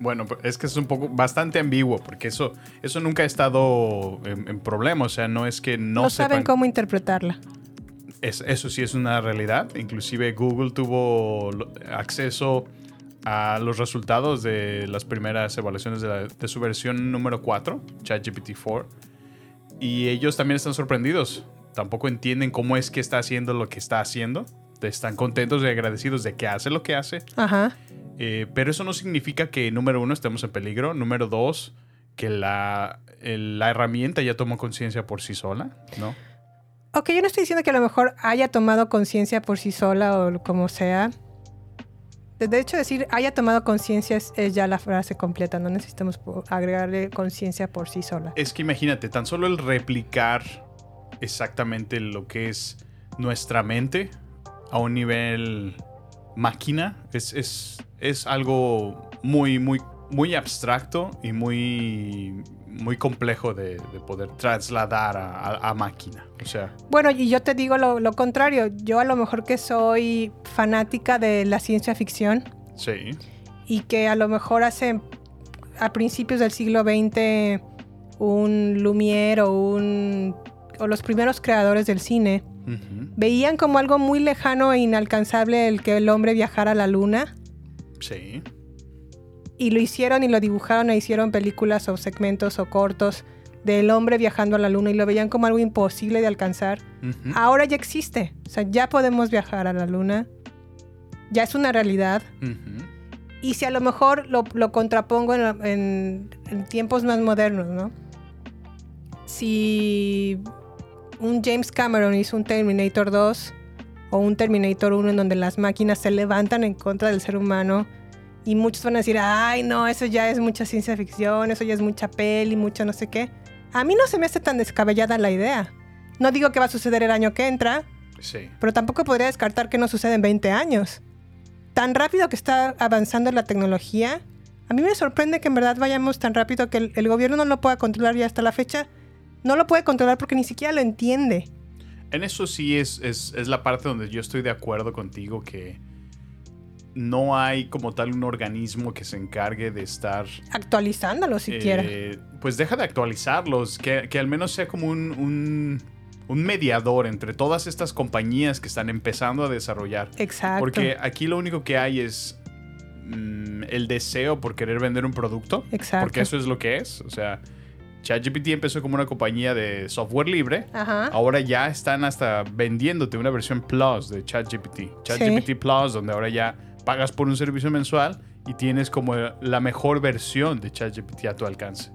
Bueno, pues, es que es un poco bastante ambiguo, porque eso, eso nunca ha estado en, en problema. O sea, no es que no, No, sepan saben cómo interpretarla. Es- eso sí es una realidad. Inclusive Google tuvo acceso a los resultados de las primeras evaluaciones de, la- de su versión número 4, ChatGPT-4. Y ellos también están sorprendidos. Tampoco entienden cómo es que está haciendo lo que está haciendo. Están contentos y agradecidos de que hace lo que hace. Ajá. Eh, pero eso no significa que, número uno, estemos en peligro. Número dos, que la, el- la herramienta ya tomó conciencia por sí sola, ¿no? Ok, yo no estoy diciendo que a lo mejor haya tomado conciencia por sí sola o como sea. De hecho, decir haya tomado conciencia es, es ya la frase completa. No necesitamos agregarle conciencia por sí sola. Es que imagínate, tan solo el replicar exactamente lo que es nuestra mente a un nivel máquina es, es, es algo muy, muy, muy abstracto y muy, muy complejo de, de poder trasladar a, a- a máquina. O sea, Bueno, y yo te digo lo, lo contrario. Yo a lo mejor que soy fanática de la ciencia ficción sí. y que a lo mejor hace a principios del siglo XX un Lumière o un o los primeros creadores del cine veían como algo muy lejano e inalcanzable el que el hombre viajara a la luna Sí. Y lo hicieron y lo dibujaron e hicieron películas o segmentos o cortos del hombre viajando a la luna y lo veían como algo imposible de alcanzar. Ahora ya existe, o sea, ya podemos viajar a la luna, ya es una realidad. Y si a lo mejor lo, lo contrapongo en- en tiempos más modernos, ¿no? Si un James Cameron hizo un Terminator 2 o un Terminator 1 en donde las máquinas se levantan en contra del ser humano y muchos van a decir, ay, no, eso ya es mucha ciencia ficción, eso ya es mucha peli, mucho no sé qué. A mí no se me hace tan descabellada la idea. No digo que va a suceder el año que entra, Sí. pero tampoco podría descartar que no sucede en 20 años. Tan rápido que está avanzando la tecnología, a mí me sorprende que en verdad vayamos tan rápido que el, el gobierno no lo pueda controlar y hasta la fecha no lo puede controlar porque ni siquiera lo entiende. En eso sí es, es, es la parte donde yo estoy de acuerdo contigo que no hay como tal un organismo que se encargue de estar... Actualizándolo siquiera. eh, pues deja de actualizarlos, que, que al menos sea como un, un, un mediador entre todas estas compañías que están empezando a desarrollar. Exacto. Porque aquí lo único que hay es mm, el deseo por querer vender un producto. Exacto. Porque eso es lo que es. O sea, ChatGPT empezó como una compañía de software libre. Ajá. Ahora ya están hasta vendiéndote una versión Plus de ChatGPT. ChatGPT Plus, donde ahora ya pagas por un servicio mensual y tienes como la mejor versión de ChatGPT a tu alcance.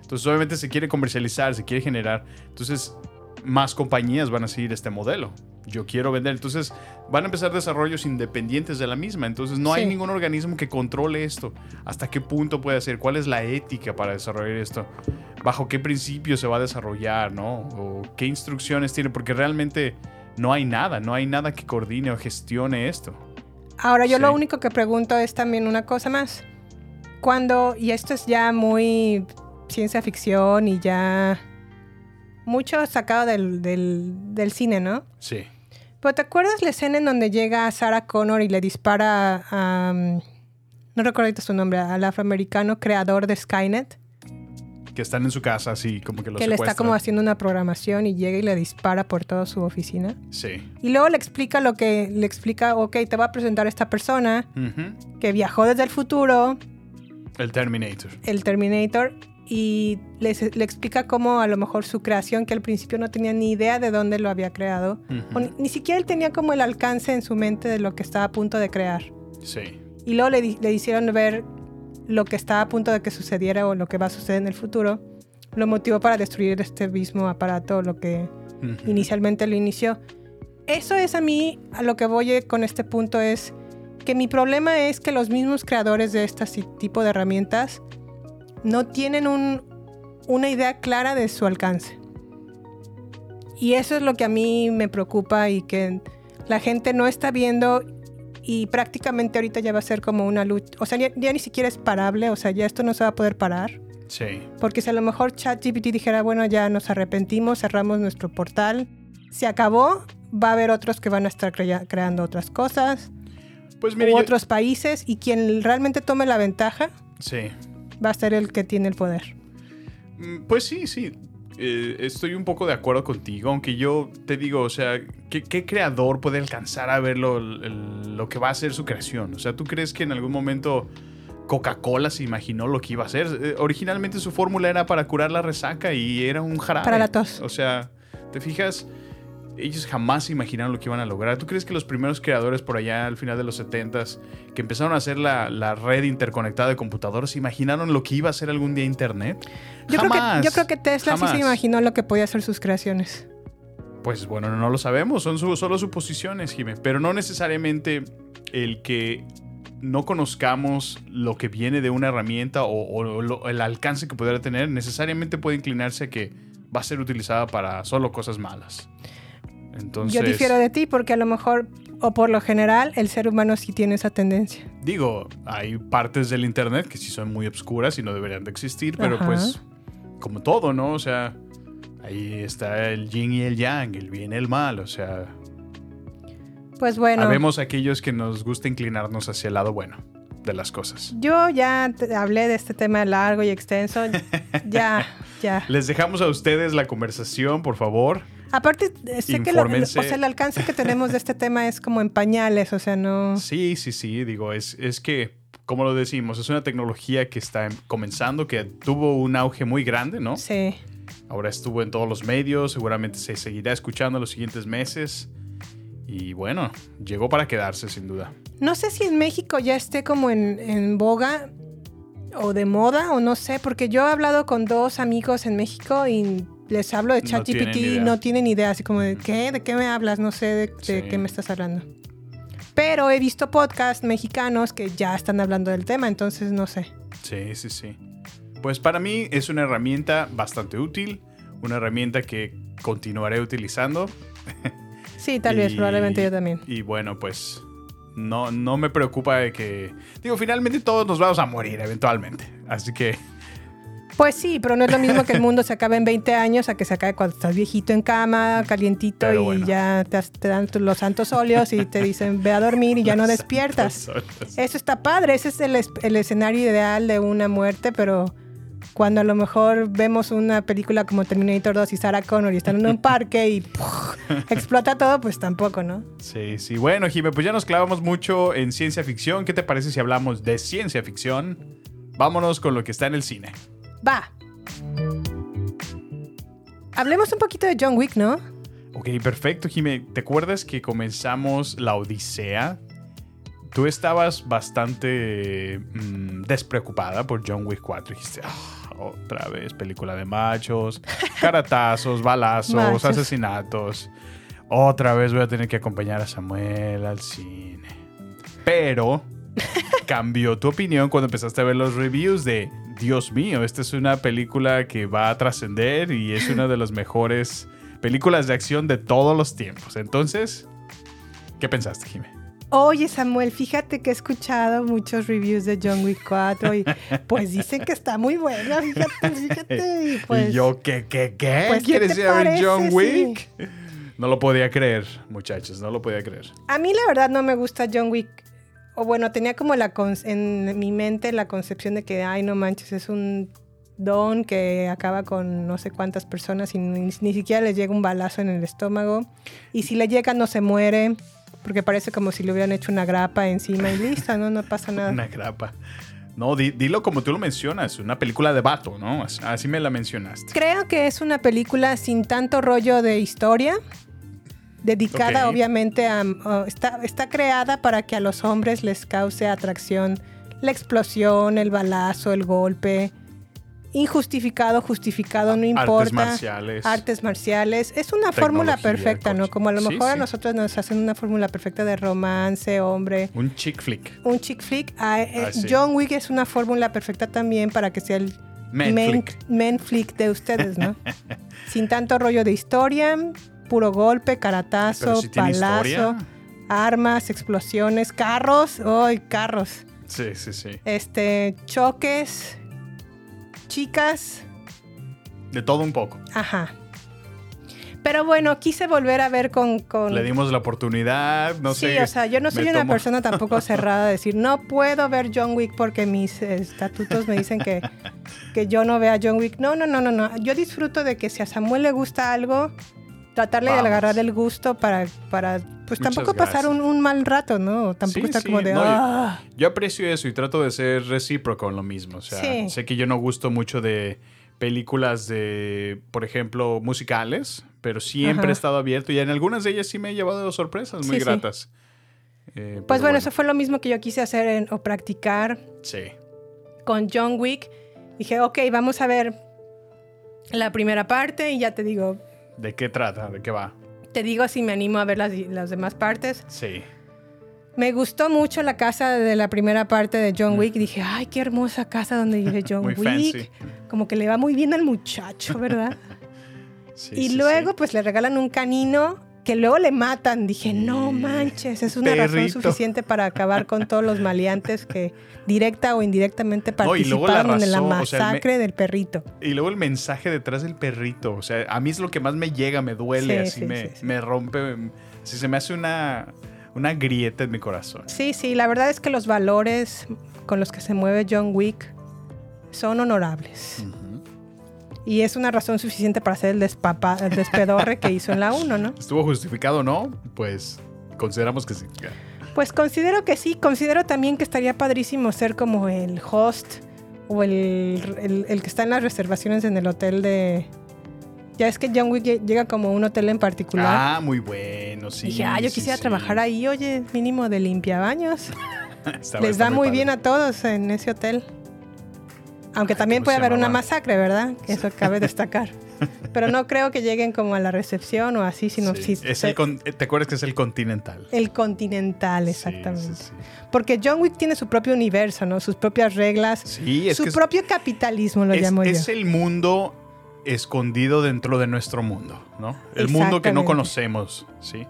Entonces, obviamente se quiere comercializar, se quiere generar. Entonces, más compañías van a seguir este modelo. yo quiero vender. Entonces van a empezar desarrollos independientes de la misma. Entonces no hay Sí. ningún organismo que controle esto. ¿Hasta qué punto puede hacer? ¿Cuál es la ética para desarrollar esto? ¿Bajo qué principios se va a desarrollar? ¿No? ¿O qué instrucciones tiene? Porque realmente no hay nada. No hay nada que coordine o gestione esto. Ahora yo Sí. lo único que pregunto es también una cosa más. Cuando, y esto es ya muy ciencia ficción y ya mucho sacado del, del, del cine, ¿no? Sí. Pero ¿te acuerdas la escena en donde llega Sarah Connor y le dispara a... um, no recuerdo su nombre, al afroamericano creador de Skynet? Que están en su casa así, como que lo que le está como haciendo una programación y llega y le dispara por toda su oficina. Sí. Y luego le explica lo que le explica, ok, te va a presentar esta persona que viajó desde el futuro, El Terminator. el Terminator, y le, le explica cómo a lo mejor su creación, que al principio no tenía ni idea de dónde lo había creado, o ni, ni siquiera él tenía como el alcance en su mente de lo que estaba a punto de crear. Sí. Y luego le, le hicieron ver lo que estaba a punto de que sucediera o lo que va a suceder en el futuro. Lo motivó para destruir este mismo aparato, lo que inicialmente lo inició. Eso es a mí, a lo que voy con este punto es que mi problema es que los mismos creadores de este tipo de herramientas no tienen un- una idea clara de su alcance. Y eso es lo que a mí me preocupa y que la gente no está viendo y prácticamente ahorita ya va a ser como una lucha. O sea, ya, ya ni siquiera es parable, o sea, ya esto no se va a poder parar. Sí. Porque si a lo mejor ChatGPT dijera, bueno, ya nos arrepentimos, cerramos nuestro portal, se acabó, va a haber otros que van a estar crea- creando otras cosas, Pues u mire, yo- otros países, y quien realmente tome la ventaja Sí. va a ser el que tiene el poder. Mm, Pues sí, sí. Eh, estoy un poco de acuerdo contigo, aunque yo te digo, o sea, ¿qué, qué creador puede alcanzar a ver lo, el- lo que va a ser su creación? O sea, ¿tú crees que en algún momento Coca-Cola se imaginó lo que iba a hacer? Eh, originalmente su fórmula era para curar la resaca y era un jarabe. Para la tos. O sea, ¿te fijas? Ellos jamás se imaginaron lo que iban a lograr. ¿Tú crees que los primeros creadores por allá al final de los 70s que empezaron a hacer la, la red interconectada de computadoras imaginaron lo que iba a ser algún día Internet? Yo, creo que, Jamás. yo creo que Tesla sí Jamás. se imaginó lo que podía hacer sus creaciones. Pues bueno, no lo sabemos, son su- solo suposiciones, Jimé. Pero no necesariamente el que no conozcamos lo que viene de una herramienta o, o lo- el alcance que pudiera tener, necesariamente puede inclinarse a que va a ser utilizada para solo cosas malas. Entonces, Yo difiero de ti porque a lo mejor, o por lo general, el ser humano sí tiene esa tendencia. digo, hay partes del Internet que sí son muy obscuras y no deberían de existir, pero Ajá. pues, como todo, ¿no? O sea, ahí está el yin y el yang, el bien y el mal, o sea, Pues bueno, Habemos aquellos que nos gusta inclinarnos hacia el lado bueno de las cosas. yo ya hablé de este tema largo y extenso. ya, ya. Les dejamos a ustedes la conversación, por favor. Aparte, sé que lo- o sea, el alcance que tenemos de este tema es como en pañales, o sea, no... Sí, sí, sí, digo, es, es que, como lo decimos, es una tecnología que está comenzando, que tuvo un auge muy grande, ¿no? Sí. Ahora estuvo en todos los medios, seguramente se seguirá escuchando en los siguientes meses. Y bueno, llegó para quedarse, sin duda. No sé si en México ya esté como en, en boga o de moda o no sé, porque yo he hablado con dos amigos en México y les hablo de No ChatGPT tienen y no tienen idea, así como de ¿qué? ¿De qué me hablas? No sé de, de Sí. qué me estás hablando. Pero he visto podcasts mexicanos que ya están hablando del tema, entonces no sé. Sí, sí, sí. Pues para mí es una herramienta bastante útil, una herramienta que continuaré utilizando. Sí, tal vez, probablemente yo también. Y bueno, pues no, no me preocupa de que... Digo, finalmente todos nos vamos a morir eventualmente. Así que Pues sí, pero no es lo mismo que el mundo se acabe en 20 años a que se acabe cuando estás viejito en cama, calientito Pero y bueno. ya te, te dan los santos óleos y te dicen ve a dormir y ya no despiertas. Eso está padre, ese es el, es- el escenario ideal de una muerte, pero cuando a lo mejor vemos una película como Terminator 2 y Sarah Connor y están en un parque y explota todo, pues tampoco, ¿no? Sí, sí. Bueno, Jimé, pues ya nos clavamos mucho en ciencia ficción. ¿Qué te parece si hablamos de ciencia ficción? Vámonos con lo que está en el cine. Va. Hablemos un poquito de John Wick, ¿no? Ok, perfecto, Jimé. ¿Te acuerdas que comenzamos la Odisea? Tú estabas bastante mm, despreocupada por John Wick 4. Dijiste, "Ah, otra vez película de machos, caratazos, balazos, Machos. asesinatos. otra vez voy a tener que acompañar a Samuel al cine. Pero cambió tu opinión cuando empezaste a ver los reviews de, Dios mío, esta es una película que va a trascender y es una de las mejores películas de acción de todos los tiempos. Entonces, ¿qué pensaste, Jimé? Oye, Samuel, fíjate que he escuchado muchos reviews de John Wick 4 y pues dicen que está muy buena, fíjate, fíjate. Y, pues, ¿Y yo qué, qué, qué? pues, ¿qué ¿Quieres a ver? John Sí. Wick? No lo podía creer, muchachos, no lo podía creer. A mí la verdad no me gusta John Wick. O bueno, tenía como la en mi mente la concepción de que, ay, no manches, es un don que acaba con no sé cuántas personas y ni, ni siquiera le llega un balazo en el estómago. Y si le llega no se muere, porque parece como si le hubieran hecho una grapa encima y listo, ¿no? No pasa nada. Una grapa. No, di- dilo como tú lo mencionas, una película de vato, ¿no? Así, así me la mencionaste. Creo que es una película sin tanto rollo de historia, dedicada obviamente a... está, está creada para que a los hombres les cause atracción la explosión, el balazo, el golpe. Injustificado, justificado, no importa. Artes marciales. Artes marciales. Es una fórmula perfecta, ¿no? Como a lo Sí, mejor a sí. nosotros nos hacen una fórmula perfecta de romance, hombre, Un chick flick. un chick flick. Ah, eh, Ah, sí. John Wick es una fórmula perfecta también para que sea el Men men, flick. men flick de ustedes, ¿no? Sin tanto rollo de historia, puro golpe, caratazo, si palazo, armas, explosiones, carros, ¡ay, carros! Sí, sí, sí. Este, choques, chicas, De todo un poco. ajá. Pero bueno, quise volver a ver con... con Le dimos la oportunidad, no sí, sé. o sea, yo no soy una tomo- persona tampoco cerrada de decir, no puedo ver John Wick porque mis estatutos me dicen que, que yo no vea John Wick. No, no, no, no, no. Yo disfruto de que si a Samuel le gusta algo, tratarle Vamos. de agarrar el gusto para, para pues Muchas tampoco pasar un, un mal rato, ¿no? Tampoco Sí, estar sí, como de, no, yo- "Ah". Yo aprecio eso y trato de ser recíproco en lo mismo. O sea, Sí. sé que yo no gusto mucho de películas de, por ejemplo, musicales, pero siempre Ajá. he estado abierto y en algunas de ellas sí me he llevado sorpresas muy gratas. Eh, Pues bueno, eso fue lo mismo que yo quise hacer en- o practicar Sí. con John Wick. Dije, ok, vamos a ver la primera parte y ya te digo, ¿De qué trata? ¿De qué va? te digo si me animo a ver las, las demás partes. Sí. Me gustó mucho la casa de la primera parte de John Wick. Dije, ay, qué hermosa casa donde vive John Muy Wick. fancy. Como que le va muy bien al muchacho, ¿verdad? Sí, y sí, luego, sí. pues le regalan un canino que luego le matan. Dije, no manches, es una razón suficiente para acabar con todos los maleantes que directa o indirectamente No, luego la participaron en la o sea, masacre del perrito. Y luego el mensaje detrás del perrito. O sea, a mí es lo que más me llega, me duele, Sí, así sí, me, sí, me rompe. Así se me hace una, una grieta en mi corazón. Sí, sí, la verdad es que los valores con los que se mueve John Wick son honorables. Y es una razón suficiente para hacer el, despapa- el despedorre que hizo en la 1, ¿no? ¿Estuvo justificado o no? Pues consideramos que sí. Pues considero que sí, considero también que estaría padrísimo ser como el host o el, el- el que está en las reservaciones en el hotel de... Ya es que John Wick lle- llega como a un hotel en particular. Ah, muy bueno, sí. Dije, ah, yo quisiera sí. trabajar ahí, oye, mínimo de limpiabaños. Les da muy padre. bien a todos en ese hotel. Aunque Ay, también ¿cómo puede haber una masacre, ¿verdad? Eso cabe destacar. Pero no creo que lleguen como a la recepción o así, sino Sí, si es el con- ¿Te acuerdas que es el Continental? el continental, exactamente. Sí, sí. Porque John Wick tiene su propio universo, ¿no? Sus propias reglas, su que es- propio capitalismo, lo es, llamo yo. es el mundo escondido dentro de nuestro mundo, ¿no? El mundo que no conocemos, ¿sí?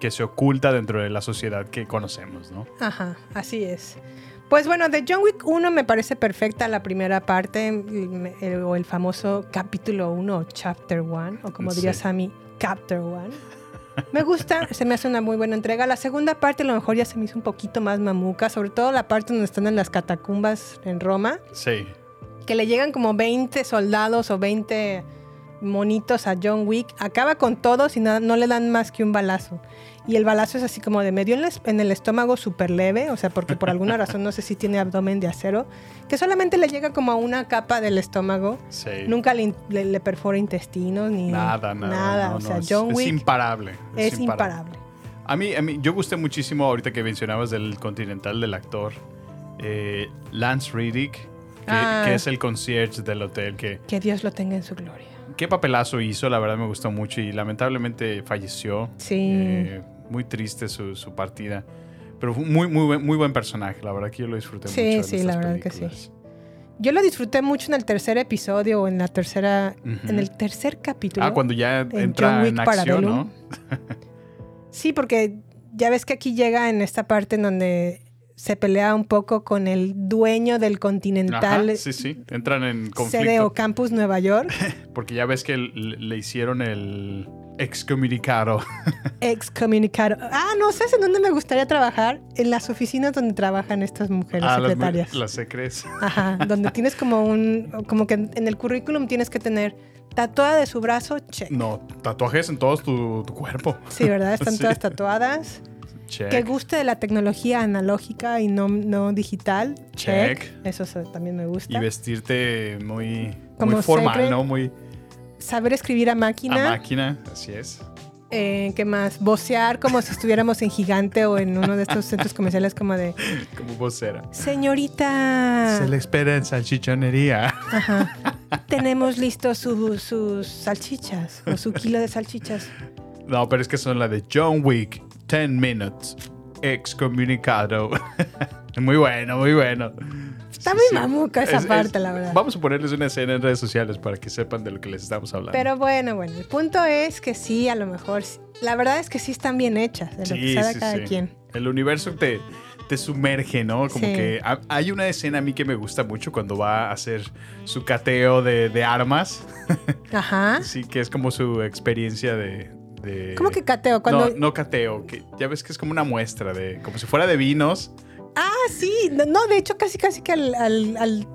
Que se oculta dentro de la sociedad que conocemos, ¿no? Ajá, así es. Pues bueno, de John Wick 1 me parece perfecta la primera parte, el- el- o el famoso capítulo 1 o chapter 1, o como diría Sí. Sammy, chapter 1. Me gusta, se me hace una muy buena entrega. La segunda parte a lo mejor ya se me hizo un poquito más mamuca, sobre todo la parte donde están en las catacumbas en Roma, Sí. que le llegan como 20 soldados o 20 monitos a John Wick, acaba con todos y nada- no le dan más que un balazo. Y el balazo es así como de medio en, es- en el estómago súper leve, o sea, porque por alguna razón no sé si tiene abdomen de acero, que solamente le llega como a una capa del estómago. Sí. Nunca le, le- le perfora intestinos ni Nada, nada. nada. no, o no, sea, es- John es, Wick imparable. es imparable. A mí, a mí, yo gusté muchísimo ahorita que mencionabas del Continental del actor eh, Lance Riddick, que, Ah. que es el concierge del hotel que Que Dios lo tenga en su gloria. qué papelazo hizo, la verdad me gustó mucho y lamentablemente falleció. Sí. Eh, muy triste su, su partida. Pero fue muy, muy, buen- muy buen personaje, la verdad que yo lo disfruté Sí, mucho. sí, estas la verdad que sí. Yo lo disfruté mucho en el tercer episodio o en la tercera, en el tercer capítulo. Ah, cuando ya en entra John Wick en acción. ¿no? Sí, porque ya ves que aquí llega en esta parte en donde se pelea un poco con el dueño del Continental Ajá, sí, sí. Entran en sede conflicto. o campus Nueva York, Porque ya ves que le hicieron el excomunicado. excomunicado. Ah, no sé en dónde me gustaría trabajar, en las oficinas donde trabajan estas mujeres Ah, las, secretarias. las secres. Ajá, donde tienes como un, como que en el currículum tienes que tener tatuada de su brazo, check. No, tatuajes en todo tu, tu cuerpo. Sí, ¿verdad? Están Sí. todas tatuadas. Check. Que guste de la tecnología analógica y no, no digital. Check. Check. Eso también me Y gusta. vestirte muy, Como muy formal, secret. ¿no? Muy Saber escribir a a máquina. máquina, así es. Eh, ¿Qué más? Vocear como si estuviéramos en Gigante o en uno de estos centros comerciales como de... Como vocera. Señorita, Se le espera en salchichonería. ajá, tenemos listos su- sus salchichas o su kilo de salchichas. No, pero es que son la de John Wick, 10 minutes, excomunicado. muy bueno, muy bueno. Está muy sí. mamuca esa Es- parte, es- la verdad. Vamos a ponerles una escena en redes sociales para que sepan de lo que les estamos hablando. Pero bueno, bueno, el punto es que sí, a lo mejor... La verdad es que sí están bien hechas, de lo que sabe sí, cada sí. quien. El universo te, te sumerge, ¿no? Como que ha- hay una escena a mí que me gusta mucho cuando va a hacer su cateo de, de armas. Ajá. Sí, que es como su experiencia de... de- ¿Cómo que cateo? Cuando... No, no cateo, que ya ves que es como una muestra de... Como si fuera de vinos. Ah, sí. No, de hecho, casi casi que al, al, al,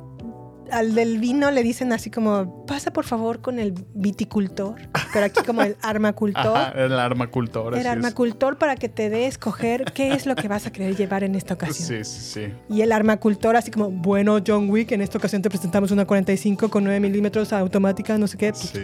al del vino le dicen así como, pasa por favor con el viticultor. Pero aquí como el armacultor. Ajá, el armacultor. el así es. armacultor para que te dé escoger qué es lo que vas a querer llevar en esta ocasión. Sí, sí, sí. Y el armacultor así como, bueno, John Wick, en esta ocasión te presentamos una 45 con 9 milímetros automática, no sé qué. Sí.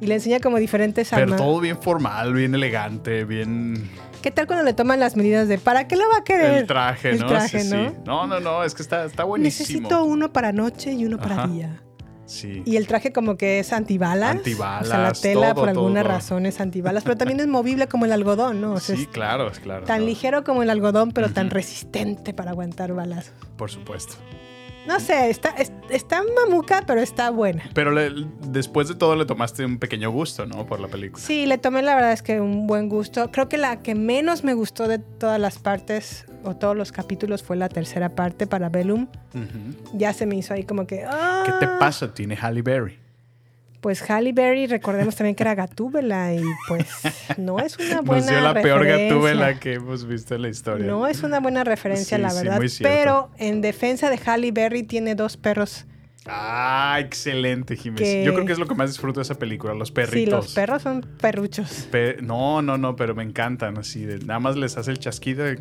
Y le enseña como diferentes Pero armas. todo bien formal, bien elegante, bien... ¿Qué tal cuando le toman las medidas de, ¿para qué lo va a querer? El traje, El ¿no? traje, sí, ¿no? sí. No, no, no, es que está, está buenísimo. Necesito uno para noche y uno para Ajá. día. Sí. Y el traje como que es antibalas. Antibalas, O sea, la tela todo, por alguna todo. razón es antibalas, pero también es movible como el algodón, ¿no? O sea, sí, es claro, claro. tan no, ligero como el algodón, pero tan resistente para aguantar balas. Por supuesto. No sé, está, es- está mamuca, pero está buena. Pero le- después de todo le tomaste un pequeño gusto, ¿no? Por la película. Sí, le tomé la verdad es que un buen gusto. Creo que la que menos me gustó de todas las partes o todos los capítulos fue la tercera parte para Bellum. Ya se me hizo ahí como que... ¿Qué te ah. pasa? Tiene Halle Berry. Pues Halle Berry, recordemos también que era Gatúbela y pues no es una buena Nos dio la peor gatúbela que hemos visto en la historia. No es una buena referencia, Sí, la sí, verdad. muy cierto. pero en defensa de Halle Berry tiene dos perros. Ah, excelente, Jiménez. Que- Yo creo que es lo que más disfruto de esa película, los perritos. Sí, los perros son perruchos. Pe- no, no, no, pero me encantan así. de- nada más les hace el chasquido y,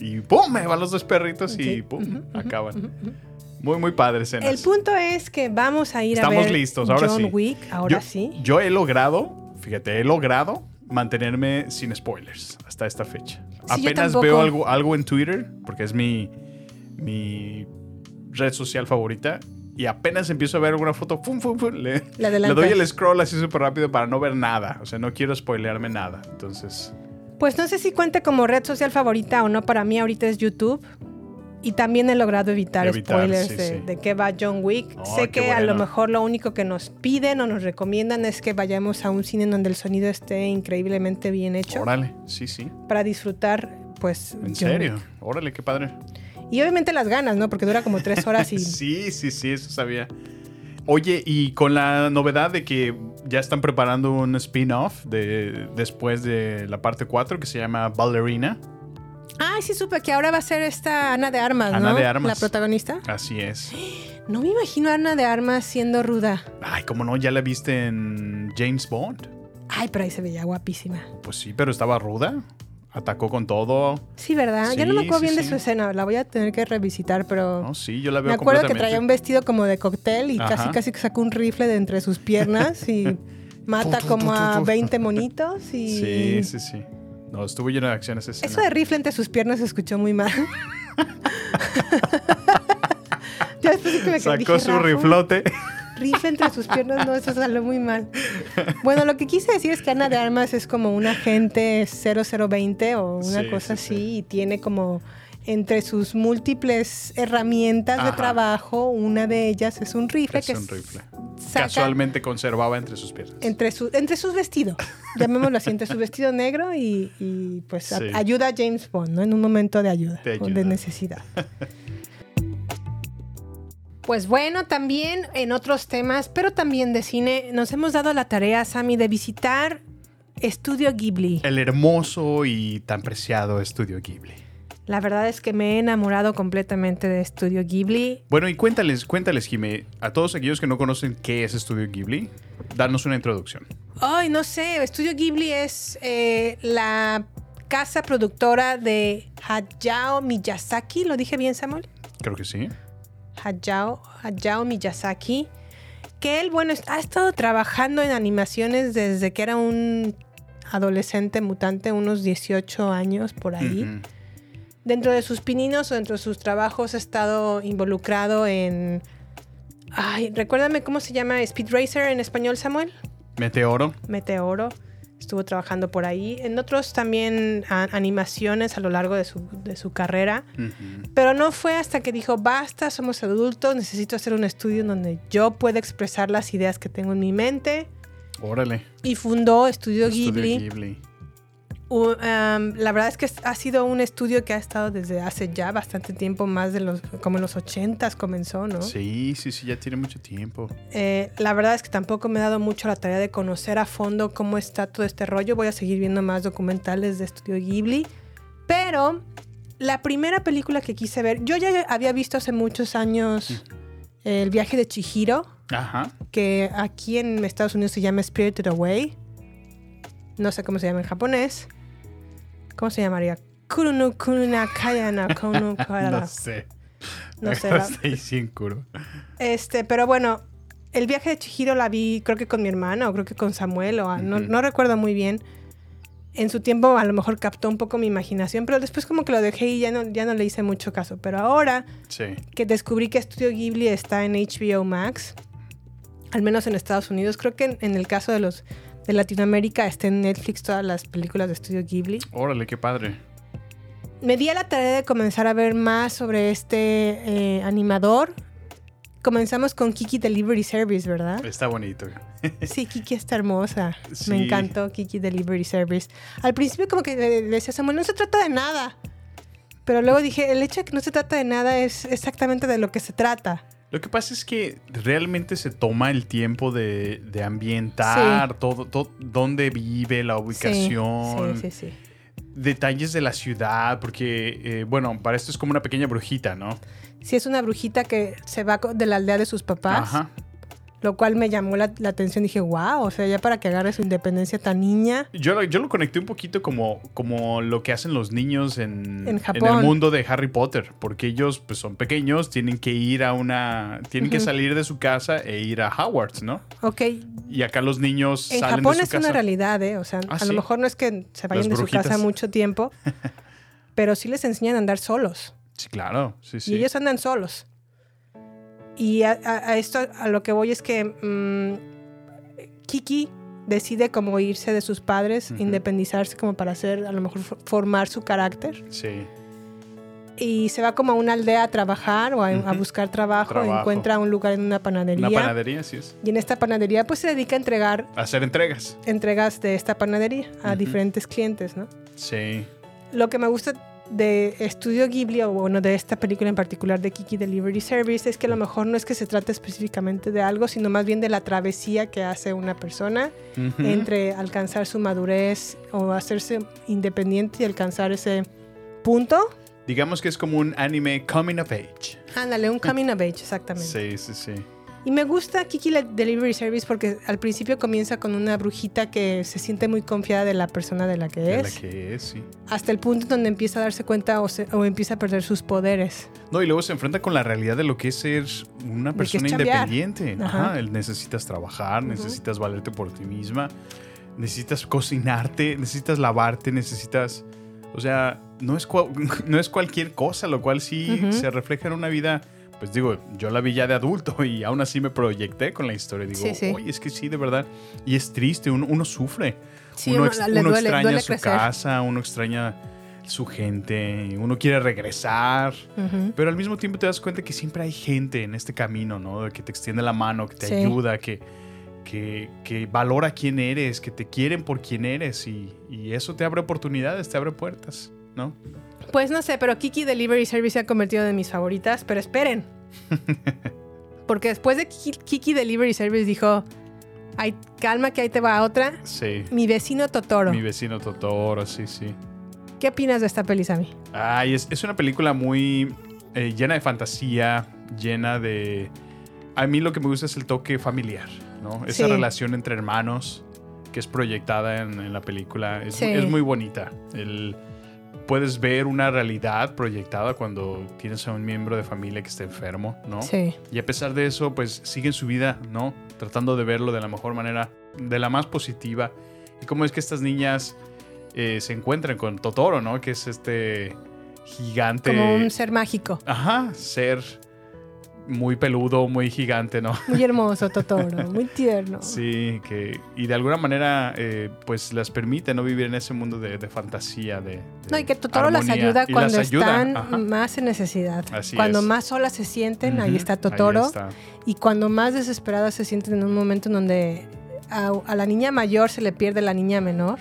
y ¡pum! Me van los dos perritos y Sí. ¡pum! acaban. Muy, muy padre escenas. El punto es que vamos a ir Estamos a ver listos, ahora John sí. Wick, ahora yo, sí. Yo he logrado, fíjate, he logrado mantenerme sin spoilers hasta esta fecha. Sí, Apenas veo algo, algo en Twitter, porque es mi, mi red social favorita. Y apenas empiezo a ver alguna foto, ¡fum, fum, fum! Le, Le doy el scroll así súper rápido para no ver nada. O sea, no quiero spoilearme nada. Entonces, Pues no sé si cuenta como red social favorita o no. Para mí ahorita es YouTube. Y también he logrado evitar, Evitar, spoilers sí, de, sí. de qué va John Wick. Oh, sé que a lo mejor lo único que nos piden o nos recomiendan es que vayamos a un cine donde el sonido esté increíblemente bien hecho órale, sí, sí. para disfrutar, pues. ¿En John serio? Wick. Órale, qué padre. Y obviamente las ganas, ¿no? Porque dura como tres horas y. Sí, sí, sí, eso sabía. Oye, y con la novedad de que ya están preparando un spin-off de, después de la parte 4 que se llama Ballerina. Ay, sí supe que ahora va a ser esta Ana de Armas, Ana ¿no? de Armas. La protagonista. Así es. No me imagino a Ana de Armas siendo ruda. Ay, como no, ya la viste en James Bond. Ay, pero ahí se veía guapísima. Pues sí, pero estaba ruda. Atacó con todo. Sí, ¿verdad? ya no me Sí, acuerdo sí, bien de sí. su escena. La voy a tener que revisitar, pero... No, sí, yo la veo me acuerdo que traía un vestido como de cóctel y Ajá. casi casi sacó un rifle de entre sus piernas y mata como a tu. 20 monitos y... Sí, sí, sí. No, estuvo lleno de acción esa escena. Eso de rifle entre sus piernas se escuchó muy mal. ya que me Sacó dije, su "Rafa, riflote. Rifle entre sus piernas, no, eso salió muy mal. Bueno, lo que quise decir es que Ana de Armas es como un agente 0020 o una Sí, cosa sí, sí. así y tiene como entre sus múltiples herramientas de trabajo, una de ellas es un rifle Es que un rifle. saca Casualmente conservaba entre sus piernas. entre, su, entre sus vestidos, llamémoslo así, entre su vestido negro y, y, pues a- ayuda a James Bond, ¿no? En un momento de ayuda, De o ayuda. de necesidad. Pues bueno, también en otros temas, pero también de cine, nos hemos dado la tarea, Sammy, de visitar Estudio Ghibli. El hermoso y tan preciado estudio Ghibli. La verdad es que me he enamorado completamente de Estudio Ghibli. Bueno, y cuéntales, cuéntales, Jimé, a todos aquellos que no conocen qué es Estudio Ghibli, danos una introducción. Ay, no sé, Estudio Ghibli es eh, la casa productora de Hayao Miyazaki. ¿Lo dije bien, Samuel? Creo que sí. Hayao, Hayao Miyazaki. Que él, bueno, ha estado trabajando en animaciones desde que era un adolescente mutante, unos 18 años por ahí. Dentro de sus pininos o dentro de sus trabajos ha estado involucrado en... Ay, recuérdame cómo se llama Speed Racer en español, Samuel. Meteoro. Meteoro. Estuvo trabajando por ahí. En otros también a- animaciones a lo largo de su, de su carrera. Pero no fue hasta que dijo, basta, somos adultos, necesito hacer un estudio en donde yo pueda expresar las ideas que tengo en mi mente. Órale. Y fundó Estudio Estudio Ghibli. Ghibli. Um, la verdad es que ha sido un estudio que ha estado desde hace ya bastante tiempo, más de los, como en los 80s comenzó, ¿no? Sí, sí, sí, ya tiene mucho tiempo. Eh, la verdad es que tampoco me he dado mucho la tarea de conocer a fondo cómo está todo este rollo. Voy a seguir viendo más documentales de Estudio Ghibli. Pero la primera película que quise ver, yo ya había visto hace muchos años El viaje de Chihiro, Ajá. que aquí en Estados Unidos se llama Spirited Away. No sé cómo se llama en japonés. ¿Cómo se llamaría? Kurunu Kuruna Kayana Kara. No sé. No sé, la- sin curo. Este, pero bueno, el viaje de Chihiro la vi, creo que con mi hermana o creo que con Samuel, o no, recuerdo muy bien. En su tiempo a lo mejor captó un poco mi imaginación, pero después como que lo dejé y ya no, ya no le hice mucho caso. Pero ahora Sí. que descubrí que Studio Ghibli está en HBO Max, al menos en Estados Unidos, creo que en, en el caso de los de Latinoamérica está en Netflix todas las películas de Studio Ghibli. Órale, qué padre. Me di a la tarea de comenzar a ver más sobre este eh, animador. Comenzamos con Kiki Delivery Service, ¿verdad? Está bonito. Sí, Kiki está hermosa. Sí. Me encantó Kiki Delivery Service. Al principio como que le le decía a Samuel, no se trata de nada. Pero luego dije, el hecho de que no se trata de nada es exactamente de lo que se trata. Lo que pasa es que realmente se toma el tiempo de, de ambientar todo, todo, dónde vive, la ubicación, Sí, sí, sí. detalles de la ciudad, porque, eh, bueno, para esto es como una pequeña brujita, ¿no? Sí, es una brujita que se va de la aldea de sus papás, Ajá. Lo cual me llamó la, la atención. Dije, wow, o sea, ya para que agarre su independencia tan niña. Yo, lo- yo lo conecté un poquito como, como lo que hacen los niños en, En el mundo de Harry Potter, porque ellos pues, son pequeños, tienen que ir a una... Tienen que salir de su casa e ir a Hogwarts, ¿no? Ok, Y acá los niños en salen Japón de su es una realidad, ¿eh? O sea, Ah, a ¿sí? lo mejor no es que se vayan Las de su casa mucho tiempo, pero sí les enseñan a andar solos. Sí, claro, sí, sí. Y ellos andan solos. Y a, a- a esto a lo que voy es que mm, Kiki decide como irse de sus padres, independizarse como para hacer, a lo mejor fo- formar su carácter. Sí. Y se va como a una aldea a trabajar o a, a buscar trabajo, Trabajo. Encuentra un lugar en una panadería. Una panadería, sí es. Y en esta panadería pues se dedica a entregar Hacer entregas. entregas de esta panadería a diferentes clientes, ¿no? Sí. Lo que me gusta de Estudio Ghibli, o bueno, de esta película en particular de Kiki Delivery Service, es que a lo mejor no es que se trate específicamente de algo, sino más bien de la travesía que hace una persona entre alcanzar su madurez o hacerse independiente y alcanzar ese punto. Digamos que es como un anime coming of age. Ándale, un coming of age, exactamente. Sí, sí, sí. Y me gusta Kiki Le- Delivery Service porque al principio comienza con una brujita que se siente muy confiada de la persona de la que De es, la que es, sí. hasta el punto donde empieza a darse cuenta o, se- o empieza a perder sus poderes. No, y luego se enfrenta con la realidad de lo que es ser una De persona independiente. Ajá. Ajá. necesitas trabajar, necesitas valerte por ti misma, necesitas cocinarte, necesitas lavarte, necesitas. O sea, no es, cua- no es cualquier cosa, lo cual sí se refleja en una vida pues digo, yo la vi ya de adulto y aún así me proyecté con la historia. Digo, Sí, sí. oye, es que sí, de verdad. Y es triste, uno, uno sufre. Sí, uno, uno ex- le uno duele- extraña duele su crecer. casa, uno extraña su gente, uno quiere regresar. Pero al mismo tiempo te das cuenta que siempre hay gente en este camino, ¿no? Que te extiende la mano, que te Sí. ayuda, que, que, que valora quién eres, que te quieren por quién eres. Y, y eso te abre oportunidades, te abre puertas, ¿no? Pues no sé, pero Kiki Delivery Service se ha convertido en mis favoritas, pero esperen. Porque después de Kiki, Kiki Delivery Service dijo, Ay, calma que ahí te va otra. Sí. Mi vecino Totoro. Mi vecino Totoro, sí, sí. ¿Qué opinas de esta peli, Sammy? Ay, es, es una película muy eh, llena de fantasía, llena de... A mí lo que me gusta es el toque familiar, ¿no? Esa Sí. relación entre hermanos que es proyectada en, en la película es, Sí. muy, es muy bonita. El- puedes ver una realidad proyectada cuando tienes a un miembro de familia que está enfermo, ¿no? Sí. Y a pesar de eso, pues siguen su vida, ¿no? Tratando de verlo de la mejor manera, de la más positiva. Y cómo es que estas niñas eh, se encuentran con Totoro, ¿no? Que es este gigante. Como un ser mágico. Ajá, ser muy peludo, muy gigante, ¿no? Muy hermoso, Totoro. Muy tierno. Sí, que. Y de alguna manera, eh, pues las permite no vivir en ese mundo de, de fantasía, de. de No, y que Totoro las ayuda cuando las están ajá. más en necesidad. Así cuando es. más solas se sienten, ahí está Totoro. está. Y cuando más desesperadas se sienten en un momento en donde a, a la niña mayor se le pierde la niña menor.